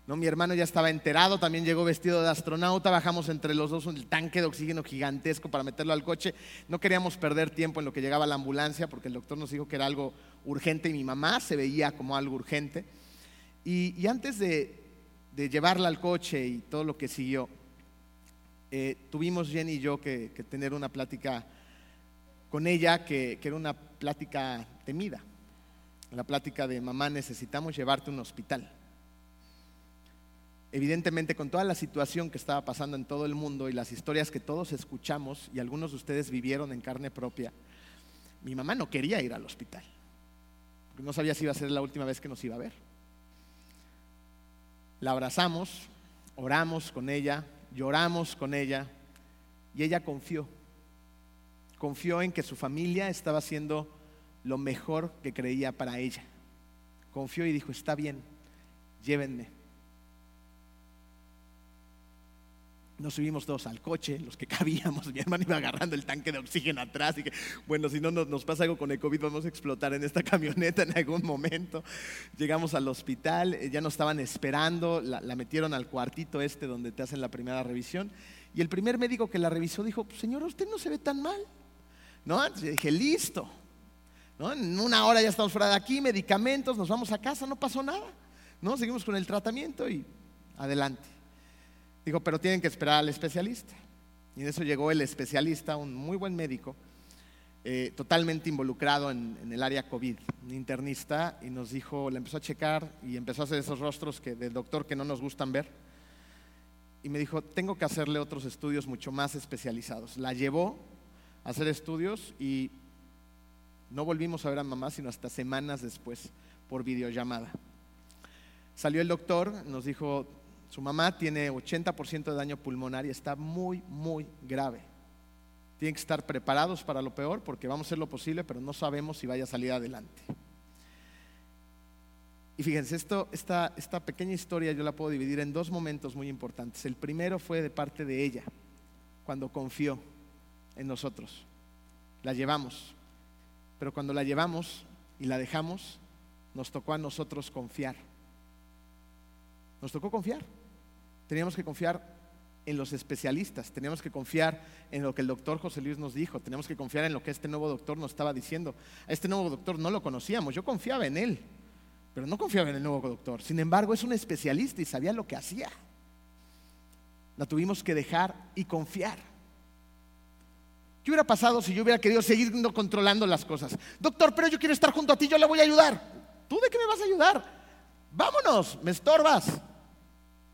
¿no? Mi hermano ya estaba enterado, también llegó vestido de astronauta, bajamos entre los dos un tanque de oxígeno gigantesco para meterlo al coche. No queríamos perder tiempo en lo que llegaba la ambulancia porque el doctor nos dijo que era algo urgente y mi mamá se veía como algo urgente. Y, antes de, llevarla al coche y todo lo que siguió, eh, tuvimos Jenny y yo que, tener una plática con ella que era una plática temida. La plática de mamá, necesitamos llevarte a un hospital evidentemente con toda la situación que estaba pasando en todo el mundo y las historias que todos escuchamos y algunos de ustedes vivieron en carne propia, mi mamá no quería ir al hospital, porque no sabía si iba a ser la última vez que nos iba a ver. La abrazamos, oramos con ella, lloramos con ella y ella confió. Confió en que su familia estaba haciendo lo mejor que creía para ella. Confió y dijo, está bien, llévenme. Nos subimos todos al coche, los que cabíamos. Mi hermano iba agarrando el tanque de oxígeno atrás. Y que, bueno, si no nos, pasa algo con el COVID, vamos a explotar en esta camioneta en algún momento. Llegamos al hospital, eh, ya nos estaban esperando. La, metieron al cuartito este donde te hacen la primera revisión. Y el primer médico que la revisó dijo: Señor, usted no se ve tan mal. ¿No? dije: Listo. ¿No? En una hora ya estamos fuera de aquí, medicamentos, nos vamos a casa, no pasó nada. ¿No? Seguimos con el tratamiento y adelante. Dijo, pero tienen que esperar al especialista. Y en eso llegó el especialista, un muy buen médico, eh, totalmente involucrado en, el área COVID, un internista, y nos dijo, le empezó a checar y empezó a hacer esos rostros que, del doctor que no nos gustan ver. Y me dijo, tengo que hacerle otros estudios mucho más especializados. La llevó a hacer estudios y no volvimos a ver a mamá sino hasta semanas después por videollamada. Salió el doctor, nos dijo, su mamá tiene 80% de daño pulmonar y está muy, muy grave. Tienen que estar preparados para lo peor porque vamos a hacer lo posible, pero no sabemos si vaya a salir adelante. Y fíjense, esta, esta pequeña historia yo la puedo dividir en dos momentos muy importantes. El primero fue de parte de ella, cuando confió en nosotros. La llevamos. Pero cuando la llevamos y la dejamos, nos tocó a nosotros confiar. Nos tocó confiar. Teníamos que confiar en los especialistas, teníamos que confiar en lo que el doctor José Luis nos dijo, teníamos que confiar en lo que este nuevo doctor nos estaba diciendo. A este nuevo doctor no lo conocíamos, yo confiaba en él, pero no confiaba en el nuevo doctor. Sin embargo, es un especialista y sabía lo que hacía. La tuvimos que dejar y confiar. ¿Qué hubiera pasado si yo hubiera querido seguir controlando las cosas? Doctor, pero yo quiero estar junto a ti, yo le voy a ayudar. ¿Tú de qué me vas a ayudar? Vámonos, me estorbas.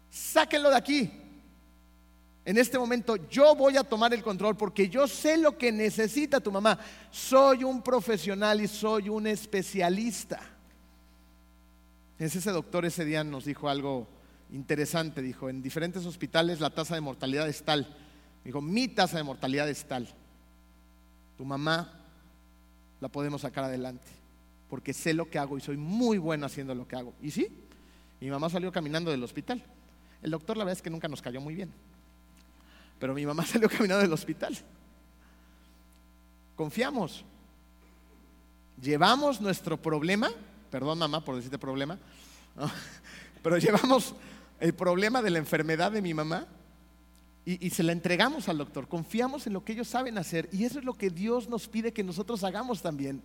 Sáquenlo de aquí. En este momento yo voy a tomar el control porque yo sé lo que necesita tu mamá. Soy un profesional y soy un especialista. Ese doctor ese día nos dijo algo interesante. Dijo, en diferentes hospitales la tasa de mortalidad es tal. Dijo, mi tasa de mortalidad es tal tu mamá la podemos sacar adelante, porque sé lo que hago y soy muy bueno haciendo lo que hago. Y sí, mi mamá salió caminando del hospital. El doctor la verdad es que nunca nos cayó muy bien, pero mi mamá salió caminando del hospital. Confiamos. Llevamos nuestro problema, perdón mamá por decirte problema, pero llevamos el problema de la enfermedad de mi mamá y, se la entregamos al doctor. Confiamos en lo que ellos saben hacer. Y eso es lo que Dios nos pide que nosotros hagamos también.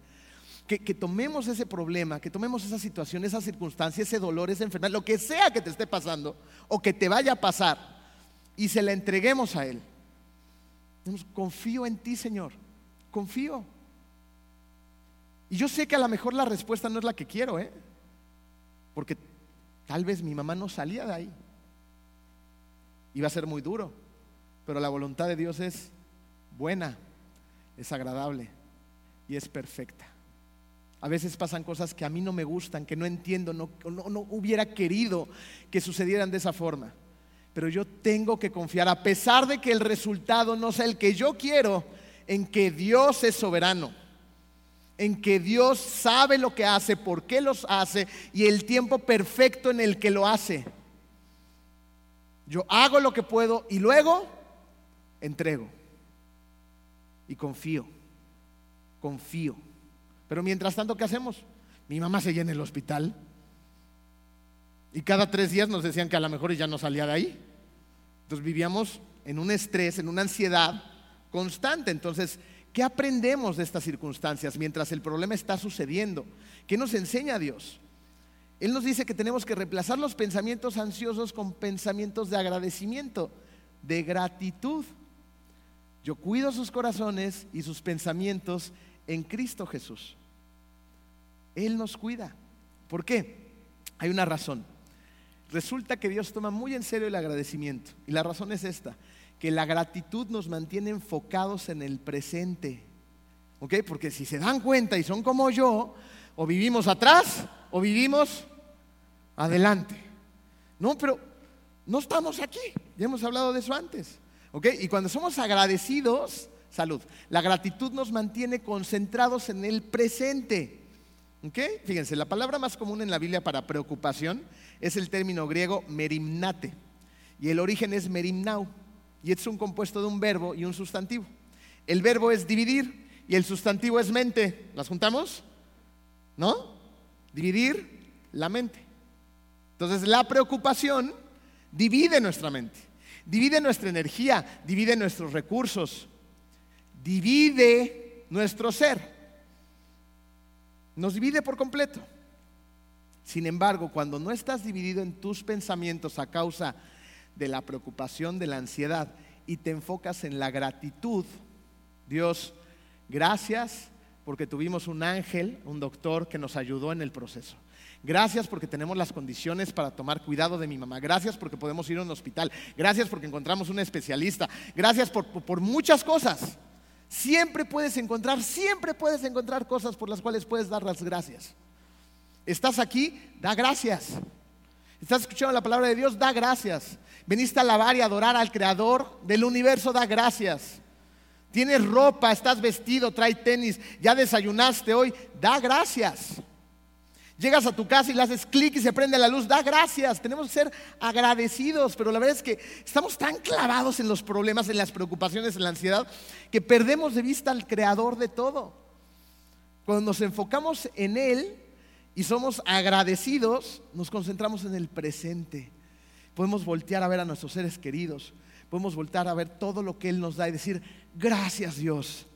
Que, que, tomemos ese problema, que tomemos esa situación, esa circunstancia, ese dolor, esa enfermedad, lo que sea que te esté pasando o que te vaya a pasar, y se la entreguemos a Él. Confío en ti, Señor. Confío. Y yo sé que a lo mejor la respuesta no es la que quiero, ¿eh? Porque tal vez mi mamá no salía de ahí. Iba a ser muy duro. Pero la voluntad de Dios es buena, es agradable y es perfecta. A veces pasan cosas que a mí no me gustan, que no entiendo, no, no, hubiera querido que sucedieran de esa forma. Pero yo tengo que confiar, a pesar de que el resultado no sea el que yo quiero, en que Dios es soberano, en que Dios sabe lo que hace, por qué los hace y el tiempo perfecto en el que lo hace. Yo hago lo que puedo y luego entrego y confío, confío. Pero mientras tanto, ¿qué hacemos? Mi mamá se llena el hospital y cada tres días nos decían que a lo mejor ya no salía de ahí. Entonces vivíamos en un estrés, en una ansiedad constante. Entonces, ¿qué aprendemos de estas circunstancias mientras el problema está sucediendo? ¿Qué nos enseña Dios? Él nos dice que tenemos que reemplazar los pensamientos ansiosos con pensamientos de agradecimiento, de gratitud. Yo cuido sus corazones y sus pensamientos en Cristo Jesús. Él nos cuida. ¿Por qué? Hay una razón. Resulta que Dios toma muy en serio el agradecimiento. Y la razón es esta, que la gratitud nos mantiene enfocados en el presente. ¿Ok? Porque si se dan cuenta y son como yo, o vivimos atrás o vivimos adelante. No, pero no estamos aquí. Ya hemos hablado de eso antes. Y cuando somos agradecidos, salud, la gratitud nos mantiene concentrados en el presente. Fíjense, la palabra más común en la Biblia para preocupación es el término griego merimnate. Y el origen es merimnau. Y es un compuesto de un verbo y un sustantivo. El verbo es dividir y el sustantivo es mente. ¿Las juntamos? ¿No? Dividir la mente. Entonces la preocupación divide nuestra mente divide nuestra energía, divide nuestros recursos, divide nuestro ser. Nos divide por completo. Sin embargo, cuando no estás dividido en tus pensamientos a causa de la preocupación, de la ansiedad, y te enfocas en la gratitud, Dios, gracias porque tuvimos un ángel, un doctor que nos ayudó en el proceso. Gracias porque tenemos las condiciones para tomar cuidado de mi mamá. Gracias porque podemos ir a un hospital. Gracias porque encontramos un especialista. Gracias por, muchas cosas. Siempre puedes encontrar, siempre puedes encontrar cosas por las cuales puedes dar las gracias. Estás aquí, da gracias. Estás escuchando la palabra de Dios, da gracias. Veniste a alabar y adorar al Creador del universo, da gracias. Tienes ropa, estás vestido, trae tenis, ya desayunaste hoy, da gracias. Llegas a tu casa y le haces clic y se prende la luz, da gracias, tenemos que ser agradecidos, pero la verdad es que estamos tan clavados en los problemas, en las preocupaciones, en la ansiedad, que perdemos de vista al creador de todo. Cuando nos enfocamos en Él y somos agradecidos, nos concentramos en el presente. Podemos voltear a ver a nuestros seres queridos, podemos voltear a ver todo lo que Él nos da y decir, gracias Dios.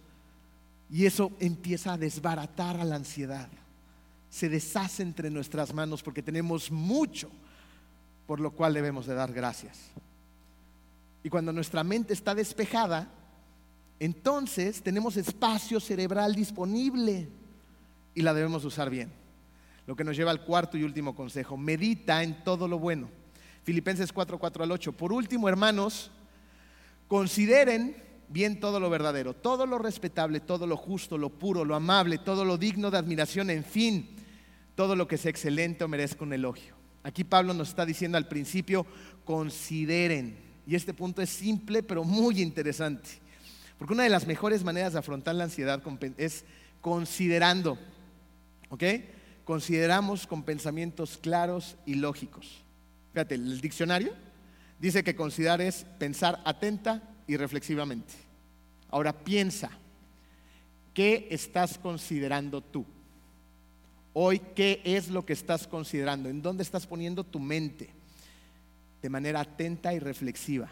Y eso empieza a desbaratar a la ansiedad se deshace entre nuestras manos porque tenemos mucho por lo cual debemos de dar gracias. Y cuando nuestra mente está despejada, entonces tenemos espacio cerebral disponible y la debemos usar bien. Lo que nos lleva al cuarto y último consejo, medita en todo lo bueno. Filipenses 4, 4 al 8. Por último, hermanos, consideren bien todo lo verdadero, todo lo respetable, todo lo justo, lo puro, lo amable, todo lo digno de admiración, en fin, todo lo que sea excelente o merezca un elogio. Aquí Pablo nos está diciendo al principio, consideren. Y este punto es simple pero muy interesante. Porque una de las mejores maneras de afrontar la ansiedad es considerando. ¿Ok? Consideramos con pensamientos claros y lógicos. Fíjate, el diccionario dice que considerar es pensar atenta y reflexivamente. Ahora piensa, ¿qué estás considerando tú? Hoy, ¿qué es lo que estás considerando? ¿En dónde estás poniendo tu mente? De manera atenta y reflexiva.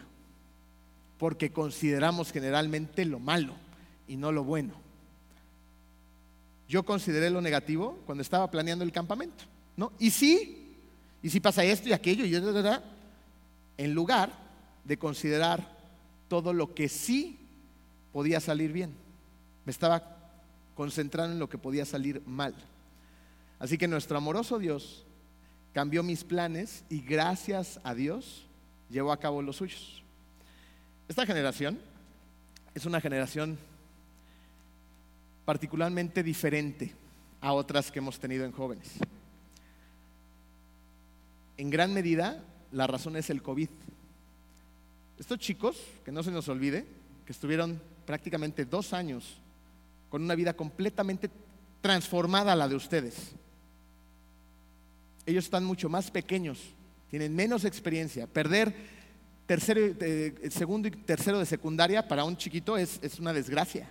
Porque consideramos generalmente lo malo y no lo bueno. Yo consideré lo negativo cuando estaba planeando el campamento, ¿no? Y sí, y si pasa esto y aquello, y en lugar de considerar todo lo que sí podía salir bien. Me estaba concentrando en lo que podía salir mal. Así que nuestro amoroso Dios cambió mis planes y gracias a Dios llevó a cabo los suyos. Esta generación es una generación particularmente diferente a otras que hemos tenido en jóvenes. En gran medida, la razón es el COVID. Estos chicos, que no se nos olvide, que estuvieron prácticamente dos años con una vida completamente transformada a la de ustedes, ellos están mucho más pequeños, tienen menos experiencia. Perder tercero, eh, segundo y tercero de secundaria para un chiquito es, es una desgracia.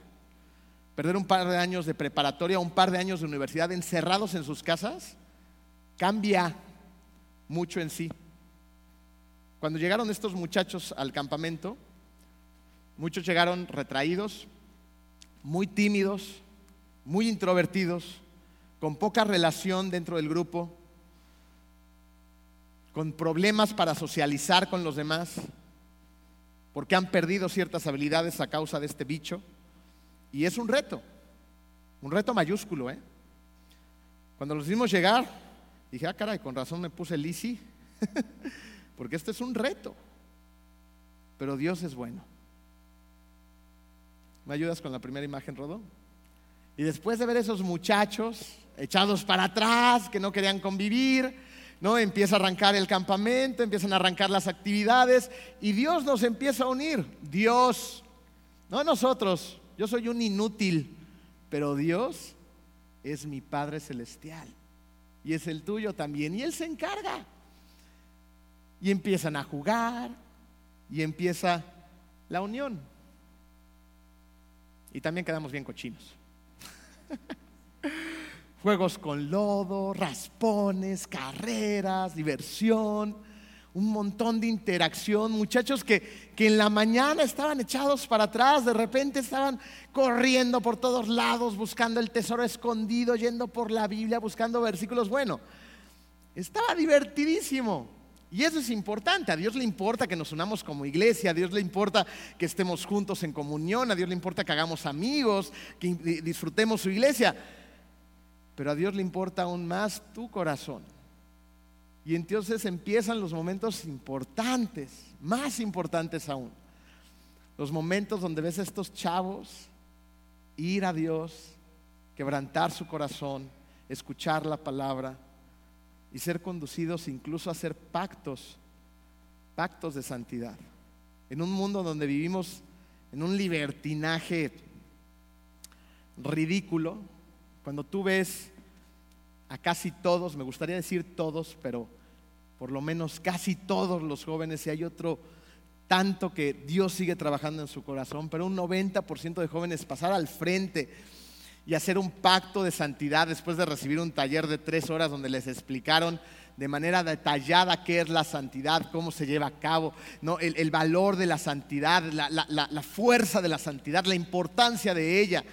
Perder un par de años de preparatoria, un par de años de universidad encerrados en sus casas, cambia mucho en sí. Cuando llegaron estos muchachos al campamento, muchos llegaron retraídos, muy tímidos, muy introvertidos, con poca relación dentro del grupo, con problemas para socializar con los demás, porque han perdido ciertas habilidades a causa de este bicho. Y es un reto, un reto mayúsculo. ¿eh? Cuando los vimos llegar, dije, ah, caray, con razón me puse easy, porque este es un reto. Pero Dios es bueno. ¿Me ayudas con la primera imagen, Rodo? Y después de ver esos muchachos echados para atrás, que no querían convivir, ¿no? Empieza a arrancar el campamento, empiezan a arrancar las actividades y Dios nos empieza a unir. Dios, no nosotros, yo soy un inútil, pero Dios es mi Padre Celestial y es el tuyo también y Él se encarga. Y empiezan a jugar y empieza la unión. Y también quedamos bien cochinos. Juegos con lodo, raspones, carreras, diversión, un montón de interacción. Muchachos que, que en la mañana estaban echados para atrás, de repente estaban corriendo por todos lados, buscando el tesoro escondido, yendo por la Biblia, buscando versículos. Bueno, estaba divertidísimo. Y eso es importante. A Dios le importa que nos unamos como iglesia, a Dios le importa que estemos juntos en comunión, a Dios le importa que hagamos amigos, que disfrutemos su iglesia pero a Dios le importa aún más tu corazón. Y entonces empiezan los momentos importantes, más importantes aún. Los momentos donde ves a estos chavos ir a Dios, quebrantar su corazón, escuchar la palabra y ser conducidos incluso a hacer pactos, pactos de santidad. En un mundo donde vivimos en un libertinaje ridículo, cuando tú ves a casi todos, me gustaría decir todos, pero por lo menos casi todos los jóvenes, y hay otro tanto que Dios sigue trabajando en su corazón, pero un 90% de jóvenes pasar al frente y hacer un pacto de santidad después de recibir un taller de tres horas donde les explicaron de manera detallada qué es la santidad, cómo se lleva a cabo, ¿no? el, valor de la santidad, la, fuerza de la santidad, la importancia de ella,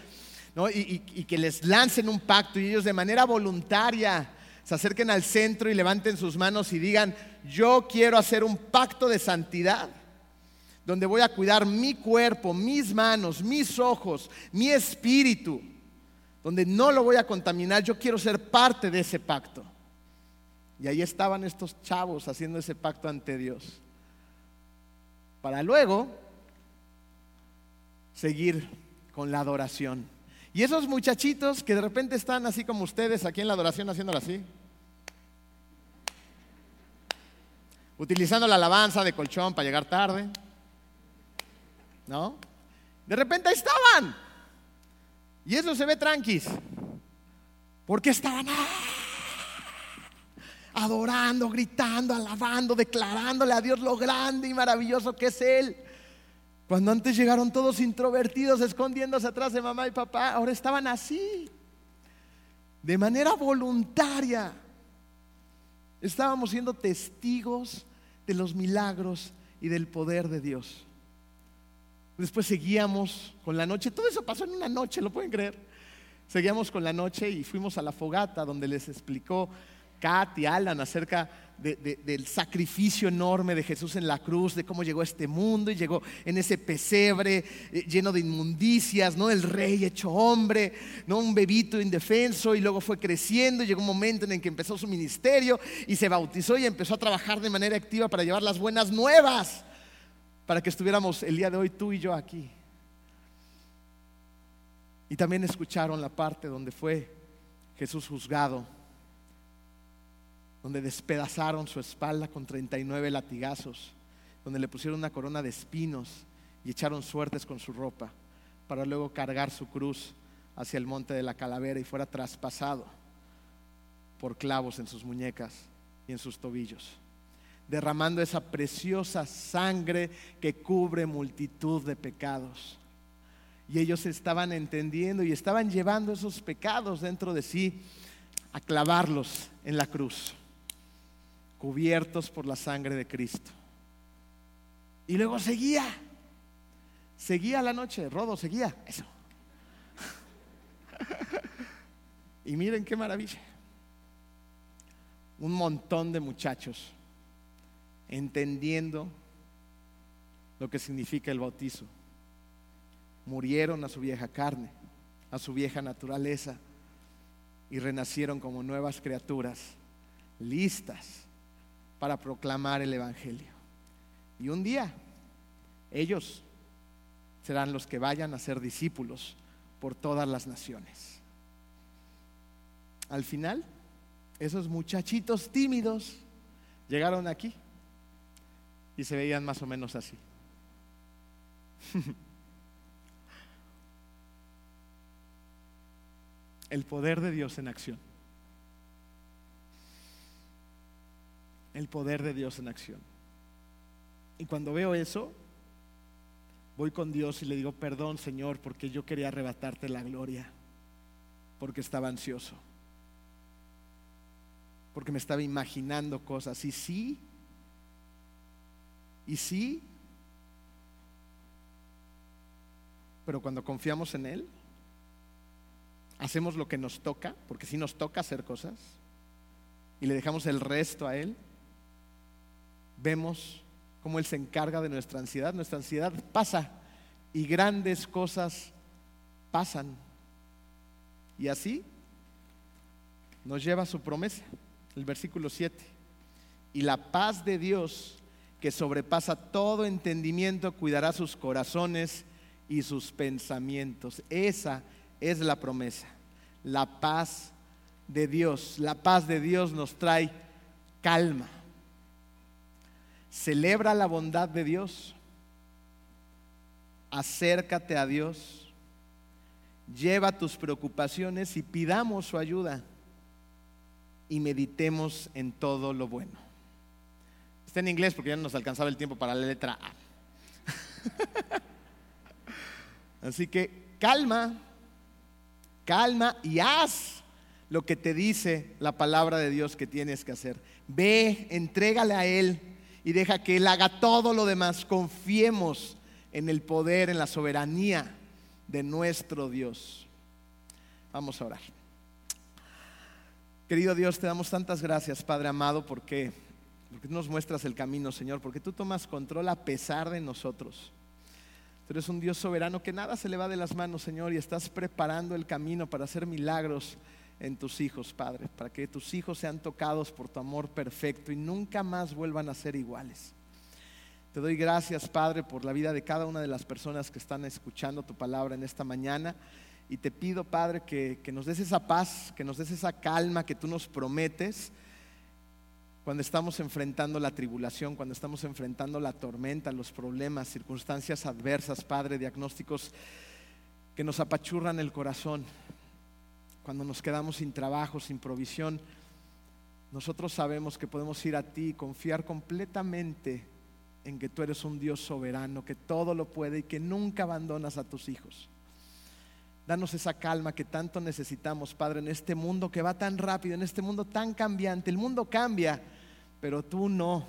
y, y que les lancen un pacto y ellos de manera voluntaria se acerquen al centro y levanten sus manos y digan, yo quiero hacer un pacto de santidad donde voy a cuidar mi cuerpo, mis manos, mis ojos, mi espíritu, donde no lo voy a contaminar, yo quiero ser parte de ese pacto. Y ahí estaban estos chavos haciendo ese pacto ante Dios. Para luego seguir con la adoración. Y esos muchachitos que de repente están así como ustedes aquí en la adoración haciéndolo así. Utilizando la alabanza de colchón para llegar tarde. ¿No? De repente estaban. Y eso se ve tranquis. Porque estaban adorando, gritando, alabando, declarándole a Dios lo grande y maravilloso que es Él. Cuando antes llegaron todos introvertidos, escondiéndose atrás de mamá y papá, ahora estaban así, de manera voluntaria. Estábamos siendo testigos de los milagros y del poder de Dios. Después seguíamos con la noche, todo eso pasó en una noche, ¿lo pueden creer? Seguíamos con la noche y fuimos a la fogata donde les explicó Kat y Alan acerca del sacrificio enorme de Jesús en la cruz, de cómo llegó a este mundo y llegó en ese pesebre eh, lleno de inmundicias, ¿no? El rey hecho hombre, ¿no? Un bebito indefenso y luego fue creciendo y llegó un momento en el que empezó su ministerio y se bautizó y empezó a trabajar de manera activa para llevar las buenas nuevas, para que estuviéramos el día de hoy tú y yo aquí. Y también escucharon la parte donde fue Jesús juzgado donde despedazaron su espalda con 39 latigazos, donde le pusieron una corona de espinos y echaron suertes con su ropa, para luego cargar su cruz hacia el monte de la calavera y fuera traspasado por clavos en sus muñecas y en sus tobillos, derramando esa preciosa sangre que cubre multitud de pecados. Y ellos estaban entendiendo y estaban llevando esos pecados dentro de sí a clavarlos en la cruz cubiertos por la sangre de Cristo. Y luego seguía, seguía la noche, Rodo seguía, eso. y miren qué maravilla. Un montón de muchachos entendiendo lo que significa el bautizo. Murieron a su vieja carne, a su vieja naturaleza y renacieron como nuevas criaturas, listas para proclamar el Evangelio. Y un día ellos serán los que vayan a ser discípulos por todas las naciones. Al final, esos muchachitos tímidos llegaron aquí y se veían más o menos así. El poder de Dios en acción. El poder de Dios en acción. Y cuando veo eso, voy con Dios y le digo, perdón Señor, porque yo quería arrebatarte la gloria, porque estaba ansioso, porque me estaba imaginando cosas. Y sí, y sí, pero cuando confiamos en Él, hacemos lo que nos toca, porque sí nos toca hacer cosas, y le dejamos el resto a Él, vemos cómo Él se encarga de nuestra ansiedad. Nuestra ansiedad pasa y grandes cosas pasan. Y así nos lleva su promesa, el versículo 7. Y la paz de Dios, que sobrepasa todo entendimiento, cuidará sus corazones y sus pensamientos. Esa es la promesa, la paz de Dios. La paz de Dios nos trae calma Celebra la bondad de Dios. Acércate a Dios. Lleva tus preocupaciones y pidamos su ayuda. y meditemos en todo lo bueno. Está en inglés porque ya no nos alcanzaba el tiempo para la letra A. Así que calma, calma y haz lo que te dice la palabra de Dios que tienes que hacer. Ve, entrégale a Él y deja que Él haga todo lo demás. Confiemos en el poder, en la soberanía de nuestro Dios. Vamos a orar. Querido Dios, te damos tantas gracias, Padre amado, porque, porque nos muestras el camino, Señor, porque tú tomas control a pesar de nosotros. Tú eres un Dios soberano que nada se le va de las manos, Señor, y estás preparando el camino para hacer milagros en tus hijos, Padre, para que tus hijos sean tocados por tu amor perfecto y nunca más vuelvan a ser iguales. Te doy gracias, Padre, por la vida de cada una de las personas que están escuchando tu palabra en esta mañana. Y te pido, Padre, que, que nos des esa paz, que nos des esa calma que tú nos prometes cuando estamos enfrentando la tribulación, cuando estamos enfrentando la tormenta, los problemas, circunstancias adversas, Padre, diagnósticos que nos apachurran el corazón, cuando nos quedamos sin trabajo, sin provisión, nosotros sabemos que podemos ir a ti y confiar completamente en que tú eres un Dios soberano, que todo lo puede y que nunca abandonas a tus hijos. Danos esa calma que tanto necesitamos, Padre, en este mundo que va tan rápido, en este mundo tan cambiante. El mundo cambia, pero tú no.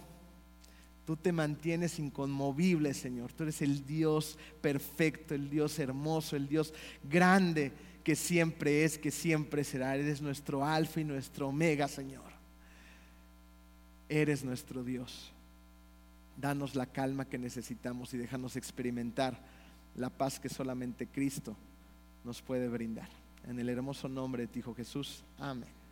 Tú te mantienes inconmovible, Señor. Tú eres el Dios perfecto, el Dios hermoso, el Dios grande que siempre es, que siempre será. Eres nuestro alfa y nuestro omega, Señor. Eres nuestro Dios. Danos la calma que necesitamos y déjanos experimentar la paz que solamente Cristo nos puede brindar. En el hermoso nombre de ti, Hijo Jesús. Amén.